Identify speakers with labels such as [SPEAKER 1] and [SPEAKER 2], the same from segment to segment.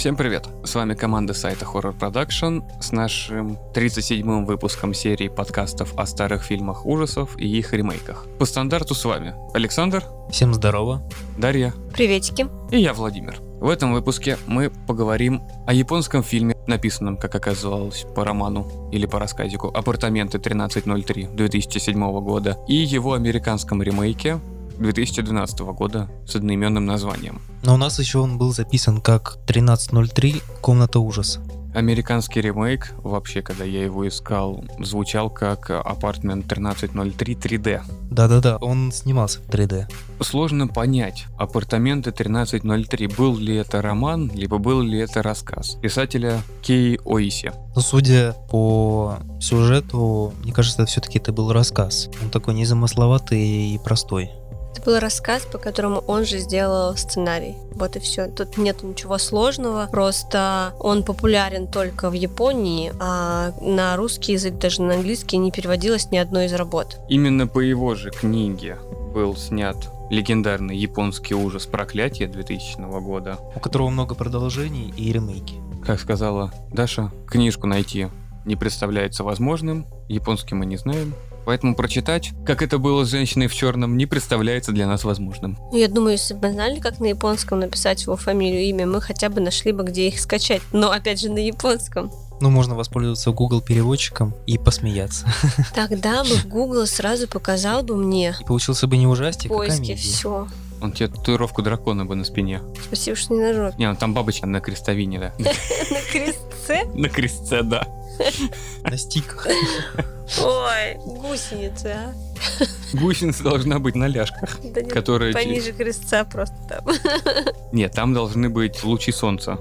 [SPEAKER 1] Всем привет! С вами команда сайта Horror Production с нашим 37-м выпуском серии подкастов о старых фильмах ужасов и их ремейках. По стандарту с вами Александр,
[SPEAKER 2] Всем здорово.
[SPEAKER 1] Дарья
[SPEAKER 3] Приветики.
[SPEAKER 1] и я, Владимир. В этом выпуске мы поговорим о японском фильме, написанном, как оказалось, по роману или по рассказику «Апартаменты 1303» 2007 года и его американском ремейке 2012 года с одноименным названием.
[SPEAKER 2] Но у нас еще он был записан как 1303 «Комната ужаса».
[SPEAKER 1] Американский ремейк, вообще, когда я его искал, звучал как Apartment 1303 3D.
[SPEAKER 2] Да-да-да, он снимался в 3D.
[SPEAKER 1] Сложно понять, апартаменты 1303, был ли это роман, либо был ли это рассказ писателя Кей Оиси.
[SPEAKER 2] Но судя по сюжету, мне кажется, все-таки это был рассказ. Он такой незамысловатый и простой.
[SPEAKER 3] Это был рассказ, по которому он же сделал сценарий. Вот и все. Тут нет ничего сложного. Просто он популярен только в Японии, а на русский язык, даже на английский, не переводилось ни одной из работ.
[SPEAKER 1] Именно по его же книге был снят легендарный японский ужас «Проклятие» 2000 года.
[SPEAKER 2] У которого много продолжений и ремейки.
[SPEAKER 1] Как сказала Даша, книжку найти не представляется возможным, японский мы не знаем, поэтому прочитать, как это было с женщиной в черном, не представляется для нас возможным.
[SPEAKER 3] Ну, я думаю, если бы мы знали, как на японском написать его фамилию, имя, мы хотя бы нашли бы, где их скачать. Но опять же на японском.
[SPEAKER 2] Ну, можно воспользоваться Google переводчиком и посмеяться.
[SPEAKER 3] Тогда бы Google сразу показал бы мне
[SPEAKER 2] И получился бы не ужастик, а
[SPEAKER 3] поиски
[SPEAKER 2] комедия.
[SPEAKER 3] все.
[SPEAKER 1] Он тебе татуировку дракона бы на спине.
[SPEAKER 3] Спасибо, что не нажал.
[SPEAKER 1] Не, ну там бабочка на крестовине, да.
[SPEAKER 3] На крестце?
[SPEAKER 1] На крестце, да.
[SPEAKER 2] На стиках.
[SPEAKER 3] Ой, гусеницы, а?
[SPEAKER 1] Гусеница должна быть на ляжках,
[SPEAKER 3] Да нет,
[SPEAKER 1] которые...
[SPEAKER 3] Пониже крестца просто там.
[SPEAKER 1] Нет, там должны быть лучи солнца,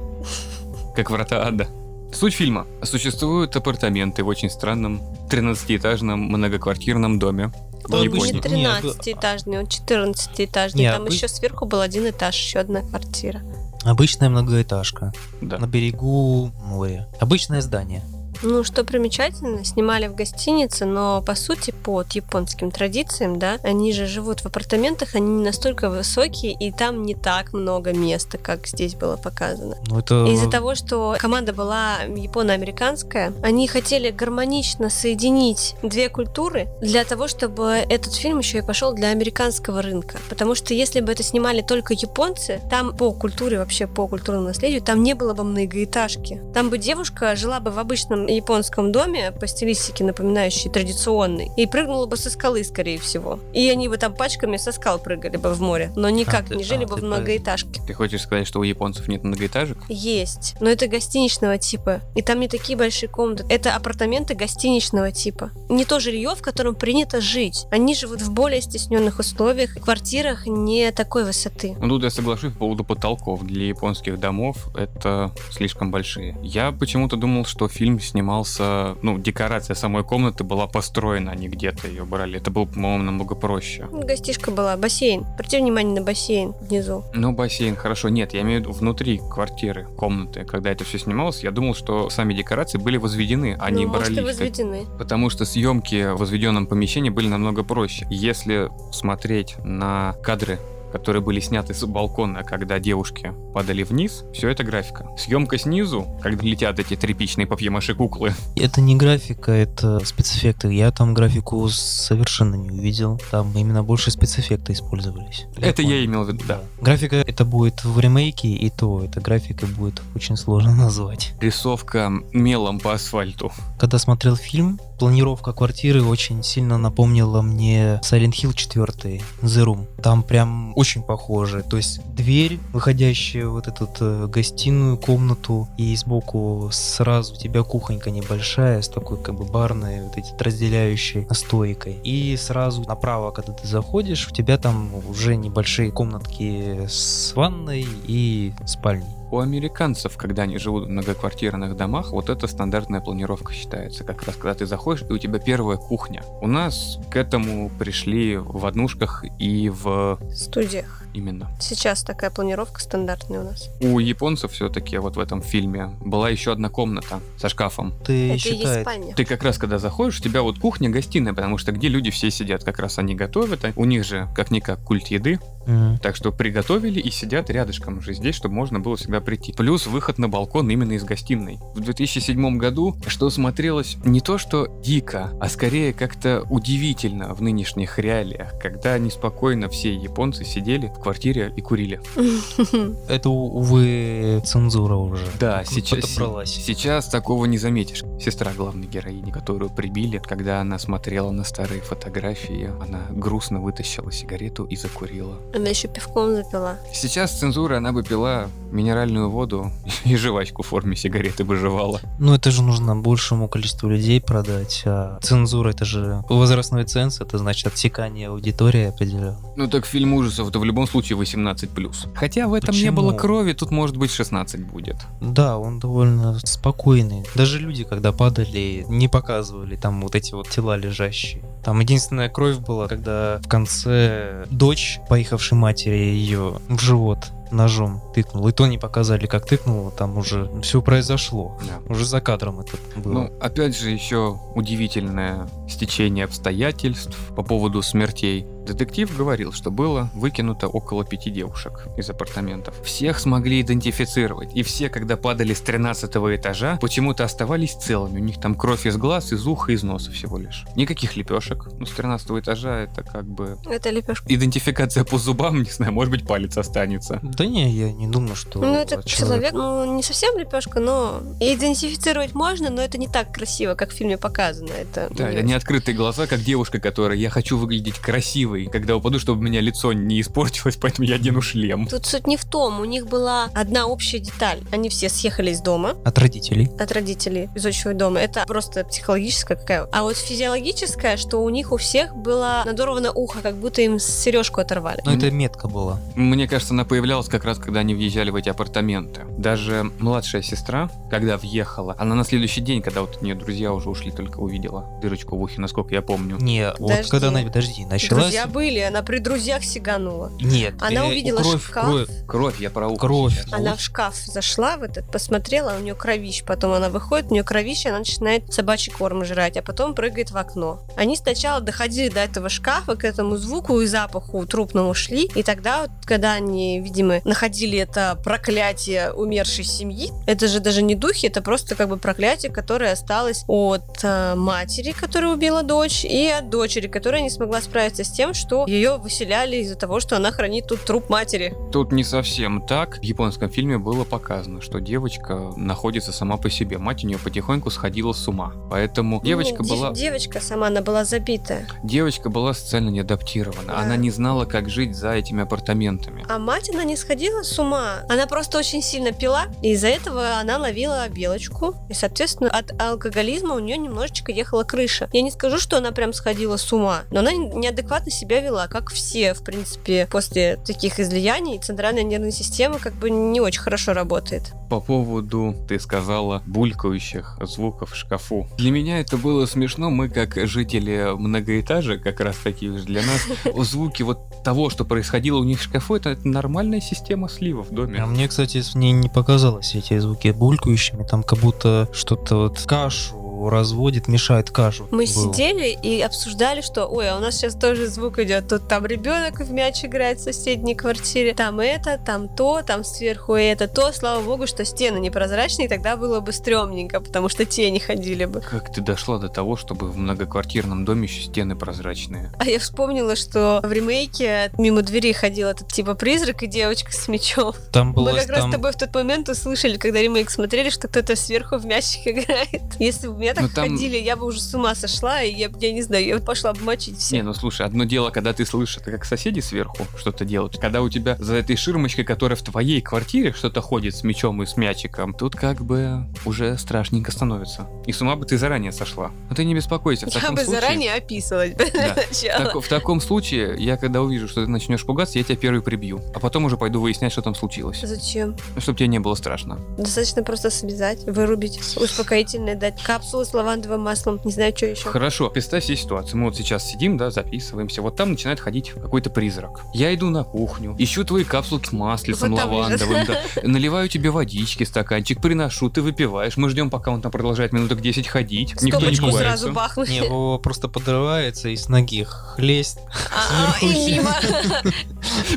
[SPEAKER 1] как врата ада. Суть фильма. Существуют апартаменты в очень странном 13-этажном многоквартирном доме.
[SPEAKER 3] Он
[SPEAKER 1] Японии.
[SPEAKER 3] не 13-этажный, он 14-этажный.
[SPEAKER 2] Не,
[SPEAKER 3] Там
[SPEAKER 2] обы-
[SPEAKER 3] еще сверху был один этаж, еще одна квартира.
[SPEAKER 2] Обычная многоэтажка.
[SPEAKER 1] Да.
[SPEAKER 2] На берегу моря. Обычное здание.
[SPEAKER 3] Ну, что примечательно, снимали в гостинице, но по сути, по японским традициям, да, они же живут в апартаментах, они не настолько высокие, и там не так много места, как здесь было показано.
[SPEAKER 2] Ну, это...
[SPEAKER 3] Из-за того, что команда была японо-американская, они хотели гармонично соединить две культуры для того, чтобы этот фильм еще и пошел для американского рынка. Потому что если бы это снимали только японцы, там по культуре, вообще по культурному наследию, там не было бы многоэтажки. Там бы девушка жила бы в обычном японском доме, по стилистике напоминающей традиционный, и прыгнула бы со скалы, скорее всего. И они бы там пачками со скал прыгали бы в море, но никак
[SPEAKER 2] ты-
[SPEAKER 3] не жили
[SPEAKER 2] а,
[SPEAKER 3] бы в многоэтажке.
[SPEAKER 1] Ты хочешь сказать, что у японцев нет многоэтажек?
[SPEAKER 3] Есть, но это гостиничного типа. И там не такие большие комнаты. Это апартаменты гостиничного типа. Не то жилье, в котором принято жить. Они живут в более стесненных условиях, в квартирах не такой высоты.
[SPEAKER 1] Ну, тут я соглашусь по поводу потолков. Для японских домов это слишком большие. Я почему-то думал, что фильм снимался... Ну, декорация самой комнаты была построена, а не где-то ее брали. Это было, по-моему, намного проще.
[SPEAKER 3] Гостишка была, бассейн. Обрати внимание на бассейн внизу.
[SPEAKER 1] Ну, бассейн, хорошо. Нет, я имею в виду внутри квартиры, комнаты. Когда это все снималось, я думал, что сами декорации были возведены, а не
[SPEAKER 3] ну, может, и
[SPEAKER 1] брались. как-
[SPEAKER 3] возведены.
[SPEAKER 1] Потому что съемки в возведенном помещении были намного проще. Если смотреть на кадры которые были сняты с балкона, когда девушки падали вниз, все это графика. Съемка снизу, когда летят эти тряпичные папье-маше куклы,
[SPEAKER 2] Это не графика, это спецэффекты. Я там графику совершенно не увидел. Там именно больше спецэффекты использовались.
[SPEAKER 1] это я
[SPEAKER 2] понял.
[SPEAKER 1] имел в виду, да.
[SPEAKER 2] Графика это будет в ремейке, и то эта графика будет очень сложно назвать.
[SPEAKER 1] Рисовка мелом по асфальту.
[SPEAKER 2] Когда смотрел фильм, планировка квартиры очень сильно напомнила мне Silent Hill 4 The Room. Там прям очень похоже. То есть дверь, выходящая вот эту э, гостиную комнату, и сбоку сразу у тебя кухонька небольшая, с такой как бы барной, вот эти разделяющей стойкой. И сразу направо, когда ты заходишь, у тебя там уже небольшие комнатки с ванной и спальней.
[SPEAKER 1] У американцев, когда они живут в многоквартирных домах, вот эта стандартная планировка считается. Как раз когда ты заходишь, и у тебя первая кухня. У нас к этому пришли в однушках и В
[SPEAKER 3] студиях.
[SPEAKER 1] Именно.
[SPEAKER 3] Сейчас такая планировка стандартная у нас.
[SPEAKER 1] У японцев все-таки вот в этом фильме была еще одна комната со шкафом.
[SPEAKER 2] Ты
[SPEAKER 3] Это и есть
[SPEAKER 2] считает,
[SPEAKER 3] спальня.
[SPEAKER 1] Ты как раз, когда заходишь, у тебя вот кухня, гостиная, потому что где люди все сидят, как раз они готовят, а у них же как-никак культ еды,
[SPEAKER 2] М.
[SPEAKER 1] так что приготовили и сидят рядышком же здесь, чтобы можно было всегда прийти. Плюс выход на балкон именно из гостиной. В 2007 году, что смотрелось не то что дико, а скорее как-то удивительно в нынешних реалиях, когда неспокойно все японцы сидели в квартире и курили.
[SPEAKER 2] это, увы, цензура уже.
[SPEAKER 1] Да, сейчас, сейчас такого не заметишь. Сестра главной героини, которую прибили, когда она смотрела на старые фотографии, она грустно вытащила сигарету и закурила.
[SPEAKER 3] Она еще пивком запила.
[SPEAKER 1] Сейчас цензура, она бы пила минеральную воду и жвачку в форме сигареты бы жевала.
[SPEAKER 2] Ну, это же нужно большему количеству людей продать, а цензура это же возрастной ценз, это значит отсекание аудитории определенно.
[SPEAKER 1] Ну так фильм ужасов это в любом случае 18+. Хотя в этом не было
[SPEAKER 2] Почему?
[SPEAKER 1] крови, тут может быть 16 будет.
[SPEAKER 2] Да, он довольно спокойный. Даже люди, когда падали, не показывали там вот эти вот тела лежащие. Там единственная кровь была, когда в конце дочь поехавшей матери ее в живот ножом тыкнул. И то не показали, как тыкнула, там уже все произошло.
[SPEAKER 1] Да.
[SPEAKER 2] Уже за кадром это было.
[SPEAKER 1] Ну, опять же, еще удивительное стечение обстоятельств по поводу смертей. Детектив говорил, что было выкинуто около пяти девушек из апартаментов. Всех смогли идентифицировать, и все, когда падали с 13 этажа, почему-то оставались целыми. У них там кровь из глаз, из уха, из носа всего лишь. Никаких лепешек. Ну, с 13 этажа это как бы...
[SPEAKER 3] Это лепешка.
[SPEAKER 1] Идентификация по зубам, не знаю, может быть, палец останется.
[SPEAKER 2] Да не, я не думаю, что
[SPEAKER 3] Ну, это человек, ну, не совсем лепешка, но идентифицировать можно, но это не так красиво, как в фильме показано. Это
[SPEAKER 1] Да,
[SPEAKER 3] не
[SPEAKER 1] открытые глаза, как девушка, которая я хочу выглядеть красивой, когда упаду, чтобы у меня лицо не испортилось, поэтому я одену шлем.
[SPEAKER 3] Тут суть не в том, у них была одна общая деталь. Они все съехали из дома,
[SPEAKER 2] От родителей.
[SPEAKER 3] от родителей из отчего дома. Это просто психологическая какая. А вот физиологическая, что у них у всех было надорвано ухо, как будто им сережку оторвали.
[SPEAKER 2] Но это метка была.
[SPEAKER 1] Мне кажется, она появлялась как раз, когда они въезжали в эти апартаменты. Даже младшая сестра, когда въехала, она на следующий день, когда вот у нее друзья уже ушли, только увидела дырочку в ухе, насколько я помню.
[SPEAKER 2] Не, вот
[SPEAKER 3] Подожди.
[SPEAKER 2] когда она, подожди, началась...
[SPEAKER 3] Друзья были, она при друзьях сиганула.
[SPEAKER 2] Нет,
[SPEAKER 3] Она
[SPEAKER 2] э,
[SPEAKER 3] увидела
[SPEAKER 2] кровь,
[SPEAKER 3] шкаф.
[SPEAKER 2] кровь.
[SPEAKER 1] Кровь, я про ухо
[SPEAKER 2] Кровь.
[SPEAKER 1] сейчас.
[SPEAKER 3] Она
[SPEAKER 2] Вот.
[SPEAKER 3] в шкаф зашла в этот, посмотрела, у нее кровищ. Потом она выходит, у нее кровища, она начинает собачий корм жрать, а потом прыгает в окно. Они сначала доходили до этого шкафа, к этому звуку и запаху трупному шли. И тогда, вот, когда они, видимо, находили это проклятие умершей семьи, это же даже не духи, это просто как бы проклятие, которое осталось от э, матери, которая убила дочь, и от дочери, которая не смогла справиться с тем, что ее выселяли из-за того, что она хранит тут труп матери.
[SPEAKER 1] Тут не совсем так. В японском фильме было показано, что девочка находится сама по себе. Мать у нее потихоньку сходила с ума. Поэтому девочка
[SPEAKER 3] Ну,
[SPEAKER 1] была...
[SPEAKER 3] Девочка сама, она была забитая.
[SPEAKER 1] Девочка была социально неадаптирована.
[SPEAKER 3] Да.
[SPEAKER 1] Она не знала, как жить за этими апартаментами.
[SPEAKER 3] А мать, она не сходила с ума. Она просто очень сильно пила, и из-за этого она ловила белочку. И, соответственно, от алкоголизма у нее немножечко ехала крыша. Я не скажу, что она прям сходила с ума, но она неадекватно себя вела, как все, в принципе, после таких излияний. Центральная нервная система как бы не очень хорошо работает.
[SPEAKER 1] По поводу, ты сказала, булькающих звуков в шкафу. Для меня это было смешно. Мы, как жители многоэтажек, как раз таки уж для нас, звуки вот того, что происходило у них в шкафу, это нормальная система слива в доме.
[SPEAKER 2] А мне, кстати, мне не показалось эти звуки булькающими, там как будто что-то вот кашу разводит, мешает кашу.
[SPEAKER 3] Мы
[SPEAKER 2] было.
[SPEAKER 3] сидели и обсуждали, что, ой, а у нас сейчас тоже звук идет. Тут там ребенок в мяч играет в соседней квартире, там это, там то, там сверху это, то. Слава богу, что стены непрозрачные, тогда было бы стрёмненько, потому что тени ходили бы.
[SPEAKER 1] Как ты дошла до того, чтобы в многоквартирном доме еще стены прозрачные?
[SPEAKER 3] А я вспомнила, что в ремейке мимо двери ходил этот типа призрак и девочка с мечом.
[SPEAKER 2] Там было
[SPEAKER 3] Мы как раз
[SPEAKER 2] там...
[SPEAKER 3] с тобой в тот момент услышали, когда ремейк смотрели, что кто-то сверху в мячик играет. Если бы меня так
[SPEAKER 1] Ну, там-
[SPEAKER 3] ходили, я бы уже с ума сошла, и я, я не знаю, я пошла бы мочить
[SPEAKER 1] Не,
[SPEAKER 3] всех.
[SPEAKER 1] ну слушай, одно дело, когда ты слышишь, это как соседи сверху что-то делают. Когда у тебя за этой ширмочкой, которая в твоей квартире, что-то ходит с мечом и с мячиком, тут как бы уже страшненько становится. И с ума бы ты заранее сошла. Но ты не беспокойся. В
[SPEAKER 3] Я
[SPEAKER 1] таком
[SPEAKER 3] бы
[SPEAKER 1] случае-
[SPEAKER 3] заранее описывать
[SPEAKER 1] Да. тако- в таком случае, я когда увижу, что ты начнешь пугаться, я тебя первый прибью. А потом уже пойду выяснять, что там случилось.
[SPEAKER 3] Зачем?
[SPEAKER 1] Чтобы тебе не было страшно.
[SPEAKER 3] Достаточно просто связать, вырубить, успокоительное дать, капсулу масло с лавандовым маслом, не знаю, что еще.
[SPEAKER 1] Хорошо, представь себе ситуацию. Мы вот сейчас сидим, да, записываемся. Вот там начинает ходить какой-то призрак. Я иду на кухню, ищу твои капсулки с маслицем
[SPEAKER 3] Вот
[SPEAKER 1] лавандовым, да. Наливаю тебе водички, стаканчик, приношу, ты выпиваешь. Мы ждем, пока он там продолжает минуток 10 ходить. Никто не пугается.
[SPEAKER 3] сразу бахнуть.
[SPEAKER 2] Не, Вова просто подрывается и с ноги хлест.
[SPEAKER 3] А, и мимо.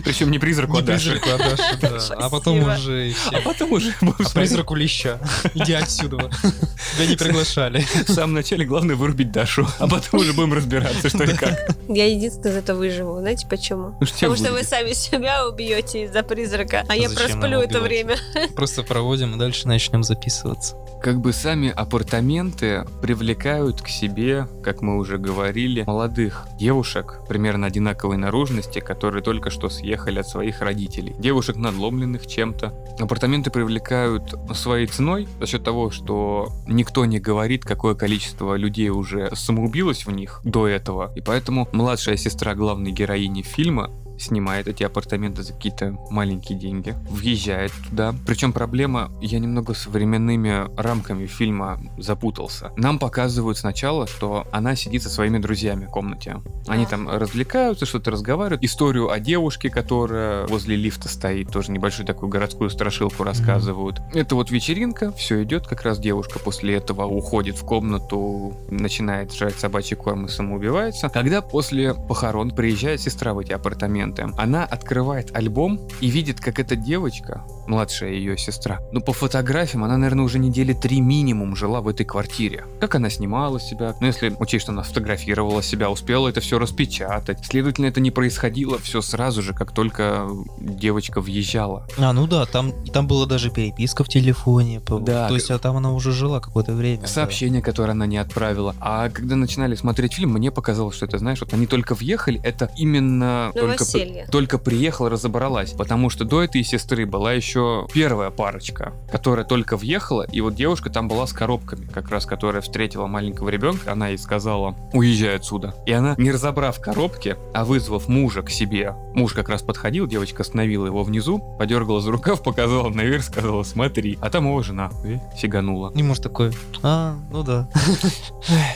[SPEAKER 1] Причем не призраку, а
[SPEAKER 2] а. А потом уже
[SPEAKER 1] А потом уже
[SPEAKER 2] А призраку леща. Иди отсюда. Тебя не приглашали.
[SPEAKER 1] в самом начале главное вырубить Дашу, а потом уже будем разбираться, что и как.
[SPEAKER 3] Я единственная из этого выживу. Знаете почему?
[SPEAKER 1] Ну,
[SPEAKER 3] Потому что вы сами себя убьете из-за призрака, а я просплю это время.
[SPEAKER 2] Просто проводим и дальше начнем записываться.
[SPEAKER 1] Как бы сами апартаменты привлекают к себе, как мы уже говорили, молодых девушек примерно одинаковой наружности, которые только что съехали от своих родителей. Девушек надломленных чем-то. Апартаменты привлекают своей ценой за счет того, что никто не говорит, какое количество людей уже самоубилось в них до этого. И поэтому младшая сестра главной героини фильма снимает эти апартаменты за какие-то маленькие деньги, въезжает туда. Причем проблема, я немного с временными рамками фильма запутался. Нам показывают сначала, что она сидит со своими друзьями в комнате. Они там развлекаются, что-то разговаривают. Историю о девушке, которая возле лифта стоит, тоже небольшую такую городскую страшилку рассказывают. Это вот вечеринка, все идет, как раз девушка после этого уходит в комнату, начинает жрать собачий корм и самоубивается. Когда после похорон приезжает сестра в эти апартаменты, она открывает альбом и видит, как эта девочка, младшая ее сестра, ну по фотографиям она, наверное, уже недели три минимум жила в этой квартире. Как она снимала себя, ну если учесть, что она фотографировала себя, успела это все распечатать. Следовательно, это не происходило все сразу же, как только девочка въезжала.
[SPEAKER 2] А, ну да, там, там была даже переписка в телефоне. по-
[SPEAKER 1] Да,
[SPEAKER 2] То есть, а там она уже жила какое-то время. да.
[SPEAKER 1] Сообщение, которое она не отправила. А когда начинали смотреть фильм, мне показалось, что это, знаешь, вот они только въехали, это именно только, Только приехала, разобралась. Потому что до этой сестры была еще первая парочка, которая только въехала, и вот девушка там была с коробками, как раз которая встретила маленького ребенка, она ей сказала, уезжай отсюда. И она, не разобрав коробки, а вызвав мужа к себе, муж как раз подходил, девочка остановила его внизу, подергала за рукав, показала наверх, сказала, смотри. А там его жена э, сиганула.
[SPEAKER 2] И муж такой, а, ну да.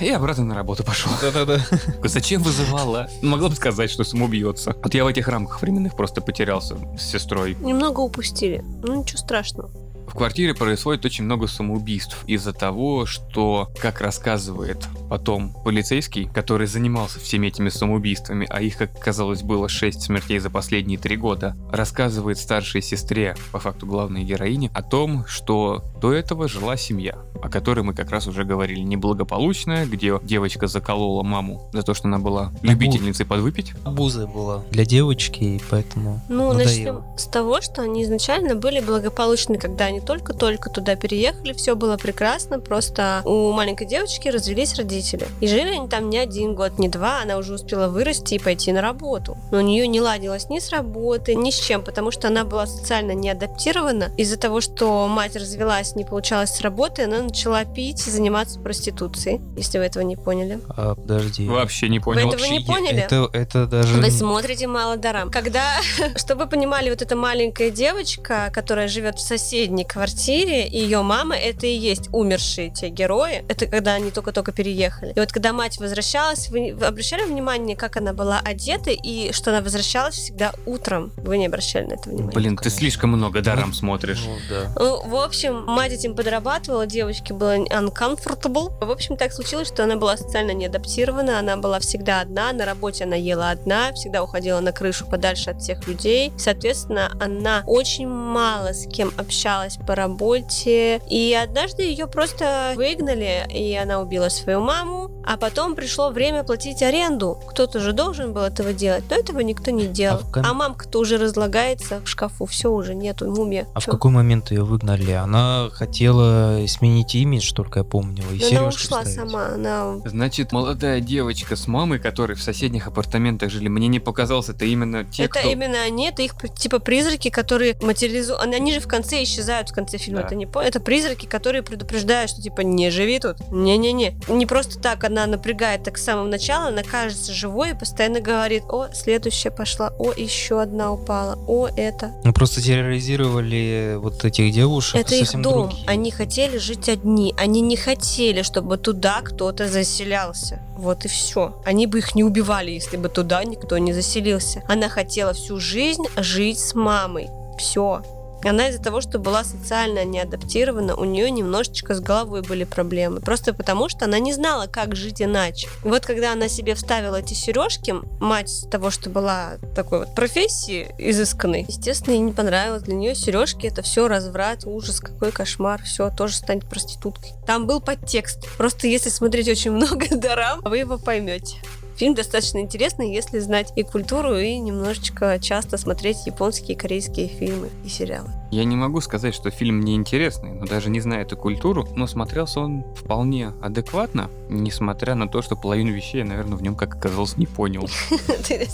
[SPEAKER 1] И обратно на работу пошел.
[SPEAKER 2] Да-да-да.
[SPEAKER 1] Зачем вызывала? Могла бы сказать, что самоубьется. Вот я в этих рамках временных просто потерялся с сестрой.
[SPEAKER 3] Немного упустили. Ну, ничего страшного.
[SPEAKER 1] В квартире происходит очень много самоубийств из-за того, что, как рассказывает потом полицейский, который занимался всеми этими самоубийствами, а их, как оказалось, было 6 смертей за последние три года, рассказывает старшей сестре, по факту главной героине, о том, что до этого жила семья, о которой мы как раз уже говорили, неблагополучная, где девочка заколола маму за то, что она была любительницей подвыпить.
[SPEAKER 2] Абуза была для девочки, и поэтому
[SPEAKER 3] Ну,
[SPEAKER 2] надоело.
[SPEAKER 3] начнем с того, что они изначально были благополучны, когда они только-только туда переехали, все было прекрасно, просто у маленькой девочки развелись родители. И жили они там не один год, не два, она уже успела вырасти и пойти на работу. Но у нее не ладилось ни с работы, ни с чем, потому что она была социально не адаптирована. Из-за того, что мать развелась, не получалось с работы, она начала пить и заниматься проституцией, если вы этого не поняли.
[SPEAKER 2] А, подожди.
[SPEAKER 1] Вообще не понял.
[SPEAKER 3] этого не поняли?
[SPEAKER 2] Это, это даже...
[SPEAKER 3] Вы смотрите мало дарам. Когда, чтобы вы понимали, вот эта маленькая девочка, которая живет в соседней квартире, и ее мама, это и есть умершие те герои. Это когда они только-только переехали. И вот когда мать возвращалась, вы, вы обращали внимание, как она была одета, и что она возвращалась всегда утром? Вы не обращали на это внимание?
[SPEAKER 1] Блин, ты
[SPEAKER 2] конечно.
[SPEAKER 1] слишком много даром смотришь.
[SPEAKER 2] Ну, да.
[SPEAKER 3] Ну, в общем, мать этим подрабатывала, девочке было uncomfortable. В общем, так случилось, что она была социально неадаптирована, она была всегда одна, на работе она ела одна, всегда уходила на крышу подальше от всех людей. Соответственно, она очень мало с кем общалась по работе, и однажды ее просто выгнали, и она убила свою маму, а потом пришло время платить аренду. Кто-то же должен был этого делать, но этого никто не делал.
[SPEAKER 2] А в ком-
[SPEAKER 3] А мамка-то уже разлагается в шкафу, все уже нету, мумия.
[SPEAKER 2] А в
[SPEAKER 3] Чё?
[SPEAKER 2] какой момент ее выгнали? Она хотела сменить имидж, только я помню, и
[SPEAKER 3] она ушла
[SPEAKER 2] вставить.
[SPEAKER 3] сама, она...
[SPEAKER 1] Значит, молодая девочка с мамой, которые в соседних апартаментах жили, мне не показалось, это именно те,
[SPEAKER 3] это
[SPEAKER 1] кто...
[SPEAKER 3] именно они, это их типа призраки, которые материализуют. Они же в конце исчезают в конце фильма,
[SPEAKER 1] Да.
[SPEAKER 3] это не по... Это призраки, которые предупреждают, что типа не живи тут. Не-не-не. Не просто так она напрягает так с самого начала, она кажется живой и постоянно говорит, о, следующая пошла, о, еще одна упала, о, это.
[SPEAKER 2] Ну, просто терроризировали вот этих девушек.
[SPEAKER 3] Это их дом.
[SPEAKER 2] другие.
[SPEAKER 3] Они хотели жить одни. Они не хотели, чтобы туда кто-то заселялся. Вот и все. Они бы их не убивали, если бы туда никто не заселился. Она хотела всю жизнь жить с мамой. Все. Она из-за того, что была социально неадаптирована, у нее немножечко с головой были проблемы. Просто потому, что она не знала, как жить иначе. И вот когда она себе вставила эти сережки, мать с того, что была такой вот профессии изысканной, естественно, ей не понравилось. Для нее сережки это все разврат, ужас, какой кошмар, все, тоже станет проституткой. Там был подтекст. Просто если смотреть очень много дорам, вы его поймете. Фильм достаточно интересный, если знать и культуру, и немножечко часто смотреть японские и корейские фильмы и сериалы.
[SPEAKER 1] Я не могу сказать, что фильм неинтересный, но даже не зная эту культуру, но смотрелся он вполне адекватно, несмотря на то, что половину вещей я, наверное, в нем, как оказалось, не понял.
[SPEAKER 3] Ты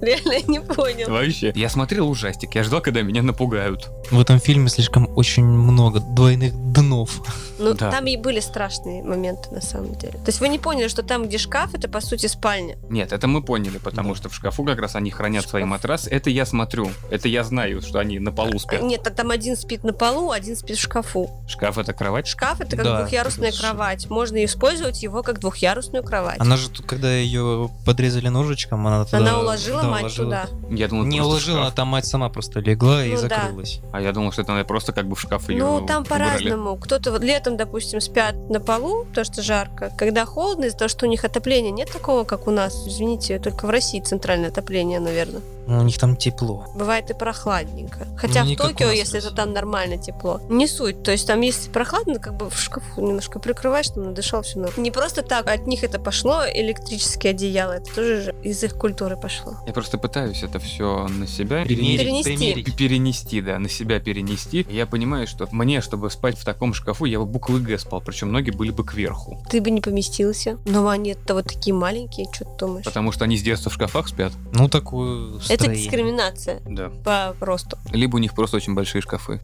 [SPEAKER 3] реально не понял.
[SPEAKER 1] Вообще. Я смотрел ужастик, я ждал, когда меня напугают.
[SPEAKER 2] В этом фильме слишком очень много двойных днов.
[SPEAKER 3] Ну,
[SPEAKER 1] Да.
[SPEAKER 3] там и были страшные моменты, на самом деле. То есть вы не поняли, что там, где шкаф, это, по сути, спальня.
[SPEAKER 1] Нет, это мы поняли, потому
[SPEAKER 2] Да.
[SPEAKER 1] что в шкафу как раз они хранят
[SPEAKER 3] Шкаф.
[SPEAKER 1] свои матрасы. Это я смотрю. Это я знаю, что они на полу спят.
[SPEAKER 3] Нет, а там один спит на полу, один спит в шкафу.
[SPEAKER 1] Шкаф это кровать.
[SPEAKER 3] Шкаф это как
[SPEAKER 2] Да,
[SPEAKER 3] двухъярусная
[SPEAKER 2] это
[SPEAKER 3] кровать. Можно использовать его как двухъярусную кровать.
[SPEAKER 2] Она же тут, когда ее подрезали ножичком, она туда...
[SPEAKER 3] Она уложила
[SPEAKER 2] да,
[SPEAKER 3] мать
[SPEAKER 2] уложила.
[SPEAKER 3] туда.
[SPEAKER 1] Я думал,
[SPEAKER 2] Не уложила, а
[SPEAKER 1] шкаф.
[SPEAKER 2] там мать сама просто легла и
[SPEAKER 3] Ну да.
[SPEAKER 2] закрылась.
[SPEAKER 1] А я думал, что это она просто как бы в шкаф ее
[SPEAKER 3] Ну, там по-разному. Кто-то вот летом, допустим, спят на полу, потому что жарко. Когда холодно, из-за того, что у них отопления нет такого, как у нас. Извините, только в России центральное отопление, наверное.
[SPEAKER 2] Ну, у них там тепло.
[SPEAKER 3] Бывает и прохладненько. Хотя
[SPEAKER 2] Ну,
[SPEAKER 3] в Токио,
[SPEAKER 2] нас
[SPEAKER 3] если это там нормально тепло. Не суть. То есть там если прохладно, как бы в шкафу немножко прикрываешь, чтобы надышал все норм. Не просто так от них это пошло, электрические одеяла. Это тоже же из их культуры пошло.
[SPEAKER 1] Я просто пытаюсь это все на себя
[SPEAKER 3] Перенести.
[SPEAKER 2] примерить.
[SPEAKER 1] П- перенести, да, на себя перенести. И я понимаю, что мне, чтобы спать в таком шкафу, я бы буквы Г спал, причем ноги были бы кверху.
[SPEAKER 3] Ты бы не поместился. Но они-то вот такие маленькие, что ты думаешь?
[SPEAKER 1] Потому что они с детства в шкафах спят.
[SPEAKER 2] Ну, такую
[SPEAKER 3] Это
[SPEAKER 2] строение.
[SPEAKER 3] дискриминация
[SPEAKER 1] Да.
[SPEAKER 3] по росту.
[SPEAKER 1] Либо у них просто очень большие шкафы.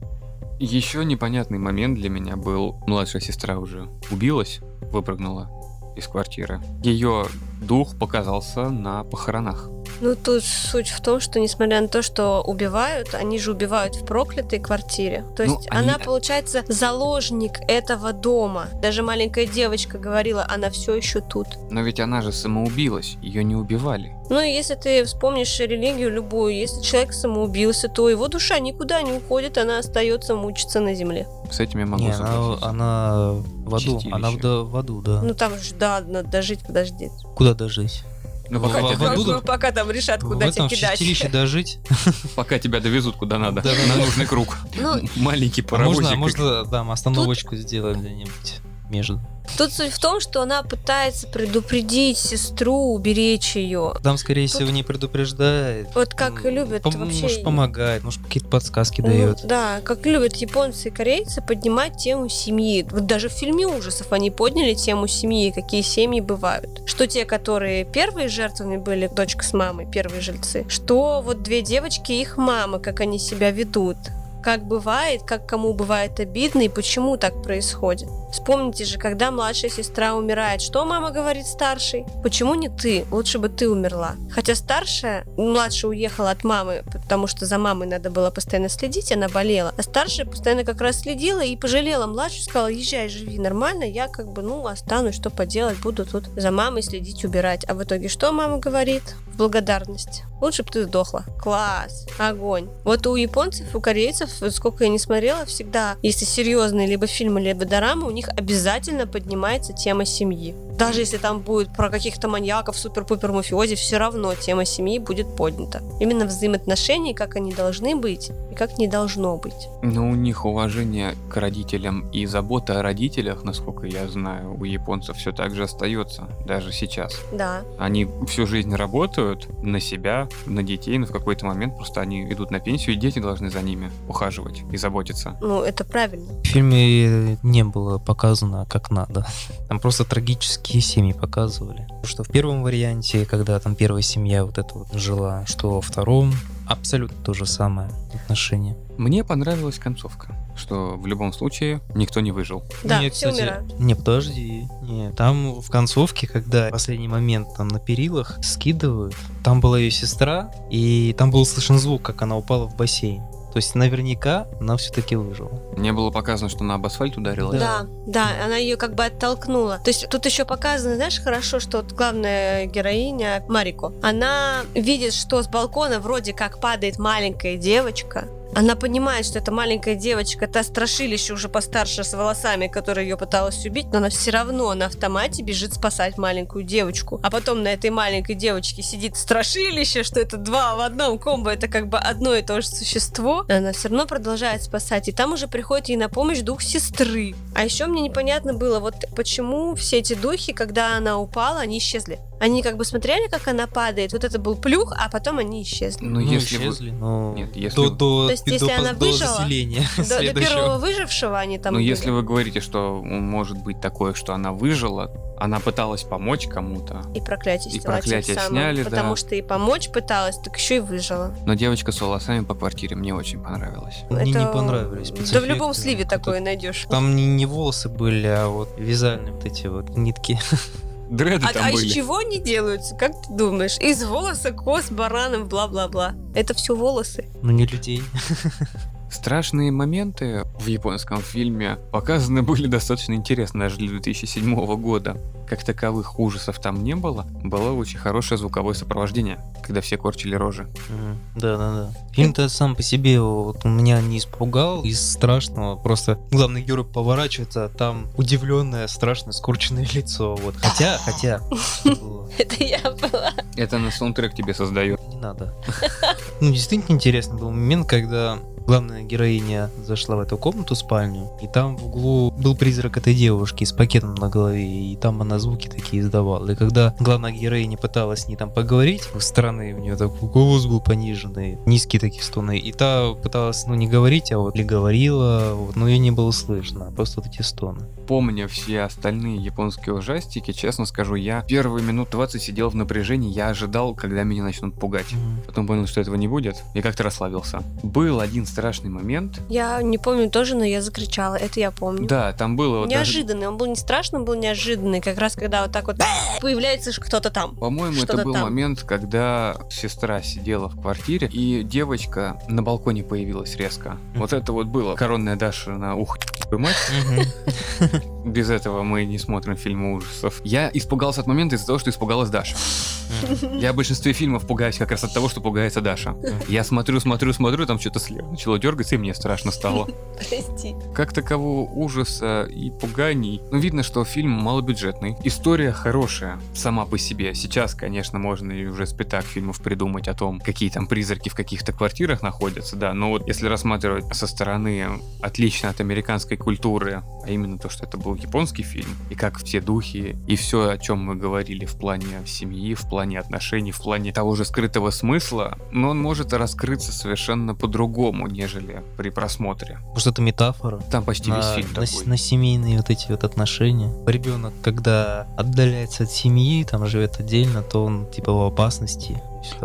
[SPEAKER 1] Еще непонятный момент для меня был. Младшая сестра уже убилась, выпрыгнула из квартиры. Ее дух показался на похоронах.
[SPEAKER 3] Ну, тут суть в том, что несмотря на то, что убивают, они же убивают в проклятой квартире. То
[SPEAKER 1] Ну,
[SPEAKER 3] есть
[SPEAKER 1] они-
[SPEAKER 3] она, получается, заложник этого дома. Даже маленькая девочка говорила, она все еще тут.
[SPEAKER 1] Но ведь она же самоубилась, ее не убивали.
[SPEAKER 3] Ну, и если ты вспомнишь религию любую, если человек самоубился, то его душа никуда не уходит, она остается мучиться на земле.
[SPEAKER 1] С этим я могу
[SPEAKER 2] Не, она, она в аду.
[SPEAKER 1] Чистилище.
[SPEAKER 2] Она в, да- в аду, да.
[SPEAKER 3] Ну, там же, да, надо дожить, подожди.
[SPEAKER 2] Куда дожить?
[SPEAKER 1] Ну,
[SPEAKER 2] в-
[SPEAKER 1] пока,
[SPEAKER 2] в-
[SPEAKER 1] тебя,
[SPEAKER 2] в
[SPEAKER 1] довезут-
[SPEAKER 3] Пока там решат,
[SPEAKER 2] в
[SPEAKER 3] куда
[SPEAKER 2] этом
[SPEAKER 3] тебя
[SPEAKER 2] в
[SPEAKER 3] кидать.
[SPEAKER 2] чистилище дожить?
[SPEAKER 1] пока тебя довезут куда надо, на нужный круг.
[SPEAKER 3] Ну,
[SPEAKER 1] Маленький
[SPEAKER 2] А
[SPEAKER 1] паровозик.
[SPEAKER 2] можно, можно, да, остановочку сделаем где-нибудь между.
[SPEAKER 3] тут суть в том, что она пытается предупредить сестру, уберечь ее.
[SPEAKER 2] Там, скорее всего, не предупреждает.
[SPEAKER 3] Вот как любят
[SPEAKER 2] пом-
[SPEAKER 3] вообще...
[SPEAKER 2] Может, помогает, может, какие-то подсказки
[SPEAKER 3] Ну,
[SPEAKER 2] дает.
[SPEAKER 3] да, как любят японцы и корейцы поднимать тему семьи. Вот даже в фильме ужасов они подняли тему семьи, какие семьи бывают. Что те, которые первые жертвами были, дочка с мамой, первые жильцы, что вот две девочки, их мама, как они себя ведут. Как бывает, как кому бывает обидно и почему так происходит. Вспомните же, когда младшая сестра умирает, что мама говорит старшей? Почему не ты? Лучше бы ты умерла. Хотя старшая, младшая уехала от мамы, потому что за мамой надо было постоянно следить, она болела. А старшая постоянно как раз следила и пожалела младшую, сказала, езжай, живи нормально, я как бы, ну, останусь, что поделать, буду тут за мамой следить, убирать. А в итоге что мама говорит? Благодарность. Лучше бы ты сдохла. Класс, огонь. Вот у японцев, у корейцев, сколько я не смотрела, всегда, если серьезные либо фильмы, либо дорамы, у них обязательно поднимается тема семьи. Даже если там будет про каких-то маньяков, супер-пупер мафиози, все равно тема семьи будет поднята. Именно взаимоотношения, как они должны быть и как не должно быть.
[SPEAKER 1] Но у них уважение к родителям и забота о родителях, насколько я знаю, у японцев все так же остается, даже сейчас.
[SPEAKER 3] Да.
[SPEAKER 1] Они всю жизнь работают на себя, на детей, но в какой-то момент просто они идут на пенсию, и дети должны за ними ухаживать и заботиться.
[SPEAKER 3] Ну, это правильно.
[SPEAKER 2] В фильме не было показано как надо. Там просто трагические семьи показывали. Что в первом варианте, когда там первая семья вот эта вот жила, что во втором абсолютно то же самое отношение.
[SPEAKER 1] Мне понравилась концовка, что в любом случае никто не выжил.
[SPEAKER 3] Да,
[SPEAKER 2] Нет,
[SPEAKER 3] все
[SPEAKER 2] кстати,
[SPEAKER 3] умирают.
[SPEAKER 2] Не, подожди. Не, там в концовке, когда в последний момент там на перилах скидывают, там была ее сестра, и там был слышен звук, как она упала в бассейн. То есть наверняка она все-таки выжила.
[SPEAKER 1] Не было показано, что она об асфальт ударилась?
[SPEAKER 3] Да, да, она ее как бы оттолкнула. То есть тут еще показано, знаешь, хорошо, что вот главная героиня Марико, она видит, что с балкона вроде как падает маленькая девочка, она понимает, что эта маленькая девочка, та страшилище уже постарше с волосами, которая ее пыталась убить, но она все равно на автомате бежит спасать маленькую девочку. А потом на этой маленькой девочке сидит страшилище, что это два в одном комбо, это как бы одно и то же существо. И она все равно продолжает спасать. И там уже приходит ей на помощь дух сестры. А еще мне непонятно было, вот почему все эти духи, когда она упала, они исчезли. Они как бы смотрели, как она падает. Вот это был плюх, а потом они исчезли.
[SPEAKER 1] Ну, если вы-
[SPEAKER 2] исчезли, но
[SPEAKER 1] Нет, если
[SPEAKER 2] до,
[SPEAKER 1] вы-
[SPEAKER 2] до,
[SPEAKER 3] То есть,
[SPEAKER 2] до-
[SPEAKER 3] если
[SPEAKER 2] до-
[SPEAKER 3] она
[SPEAKER 2] до
[SPEAKER 3] выжила,
[SPEAKER 2] заселения
[SPEAKER 3] До, до первого выжившего они там
[SPEAKER 1] Ну,
[SPEAKER 3] были.
[SPEAKER 1] если вы говорите, что может быть такое, что она выжила, она пыталась помочь кому-то,
[SPEAKER 3] И проклятие
[SPEAKER 1] И проклятие
[SPEAKER 3] самым,
[SPEAKER 1] сняли,
[SPEAKER 3] Потому
[SPEAKER 1] да.
[SPEAKER 3] что и помочь пыталась, так еще и выжила.
[SPEAKER 1] но девочка с волосами по квартире мне очень понравилась.
[SPEAKER 2] Мне
[SPEAKER 3] Это-
[SPEAKER 2] не понравились
[SPEAKER 3] Да в любом
[SPEAKER 2] спецэффекты.
[SPEAKER 3] сливе такое найдешь.
[SPEAKER 2] Там не, не волосы были, а вот вязальные вот эти вот нитки.
[SPEAKER 1] Дреды
[SPEAKER 3] А,
[SPEAKER 1] там
[SPEAKER 3] а
[SPEAKER 1] были.
[SPEAKER 3] из чего они делаются, как ты думаешь? Из волоса, кос, баранов, бла-бла-бла. Это все волосы.
[SPEAKER 2] Но не людей.
[SPEAKER 1] Страшные моменты в японском фильме показаны были достаточно интересно даже для 2007 года. Как таковых ужасов там не было, было очень хорошее звуковое сопровождение, когда все корчили рожи.
[SPEAKER 2] Да, да, да. Фильм-то сам по себе вот, меня не испугал из страшного. Просто главный герой поворачивается, а там удивленное, страшное, скорченное лицо. Вот. Хотя, хотя.
[SPEAKER 3] Это я была.
[SPEAKER 1] Это на саундтрек тебе создает.
[SPEAKER 2] не надо. Ну, действительно интересный был момент, когда главная героиня зашла в эту комнату, спальню, и там в углу был призрак этой девушки с пакетом на голове, и там она звуки такие издавала. И когда главная героиня пыталась с ней там поговорить, с стороны у нее такой голос был пониженный, низкие такие стоны, и та пыталась, ну, не говорить, а вот ли говорила, вот, но ее не было слышно, а просто вот эти стоны.
[SPEAKER 1] Помня все остальные японские ужастики, честно скажу, я первые минут 20 сидел в напряжении, я ожидал, когда меня начнут пугать. Потом понял, что этого не будет, и как-то расслабился. Был один страшный момент.
[SPEAKER 3] Я не помню тоже, но я закричала. Это я помню.
[SPEAKER 1] Да, там было вот даже-
[SPEAKER 3] Неожиданный. Он был не страшный, он был неожиданный. Как раз когда вот так вот появляется ж кто-то там.
[SPEAKER 1] По-моему, это был
[SPEAKER 3] там.
[SPEAKER 1] момент, когда сестра сидела в квартире, и девочка на балконе появилась резко. Вот это вот было. Коронная Даша на ух мать. Без этого мы не смотрим фильмы ужасов. Я испугался от момента из-за того, что испугалась Даша. Я в большинстве фильмов пугаюсь как раз от того, что пугается Даша. Я смотрю, смотрю, смотрю, там что-то слева начало дергаться, и мне страшно стало.
[SPEAKER 3] Прости.
[SPEAKER 1] Как такового ужаса и пуганий. Ну, видно, что фильм малобюджетный. История хорошая сама по себе. Сейчас, конечно, можно и уже с пятак фильмов придумать о том, какие там призраки в каких-то квартирах находятся, да. Но вот если рассматривать со стороны отлично от американской культуры, а именно то, что это был японский фильм, и как все духи, и все, о чем мы говорили в плане семьи, в плане отношений, в плане того же скрытого смысла, но он может раскрыться совершенно по-другому, нежели при просмотре.
[SPEAKER 2] Может, это метафора?
[SPEAKER 1] Там почти весь
[SPEAKER 2] на,
[SPEAKER 1] фильм
[SPEAKER 2] на,
[SPEAKER 1] такой.
[SPEAKER 2] на семейные вот эти вот отношения. Ребенок, когда отдаляется от семьи, там живет отдельно, то он типа в опасности.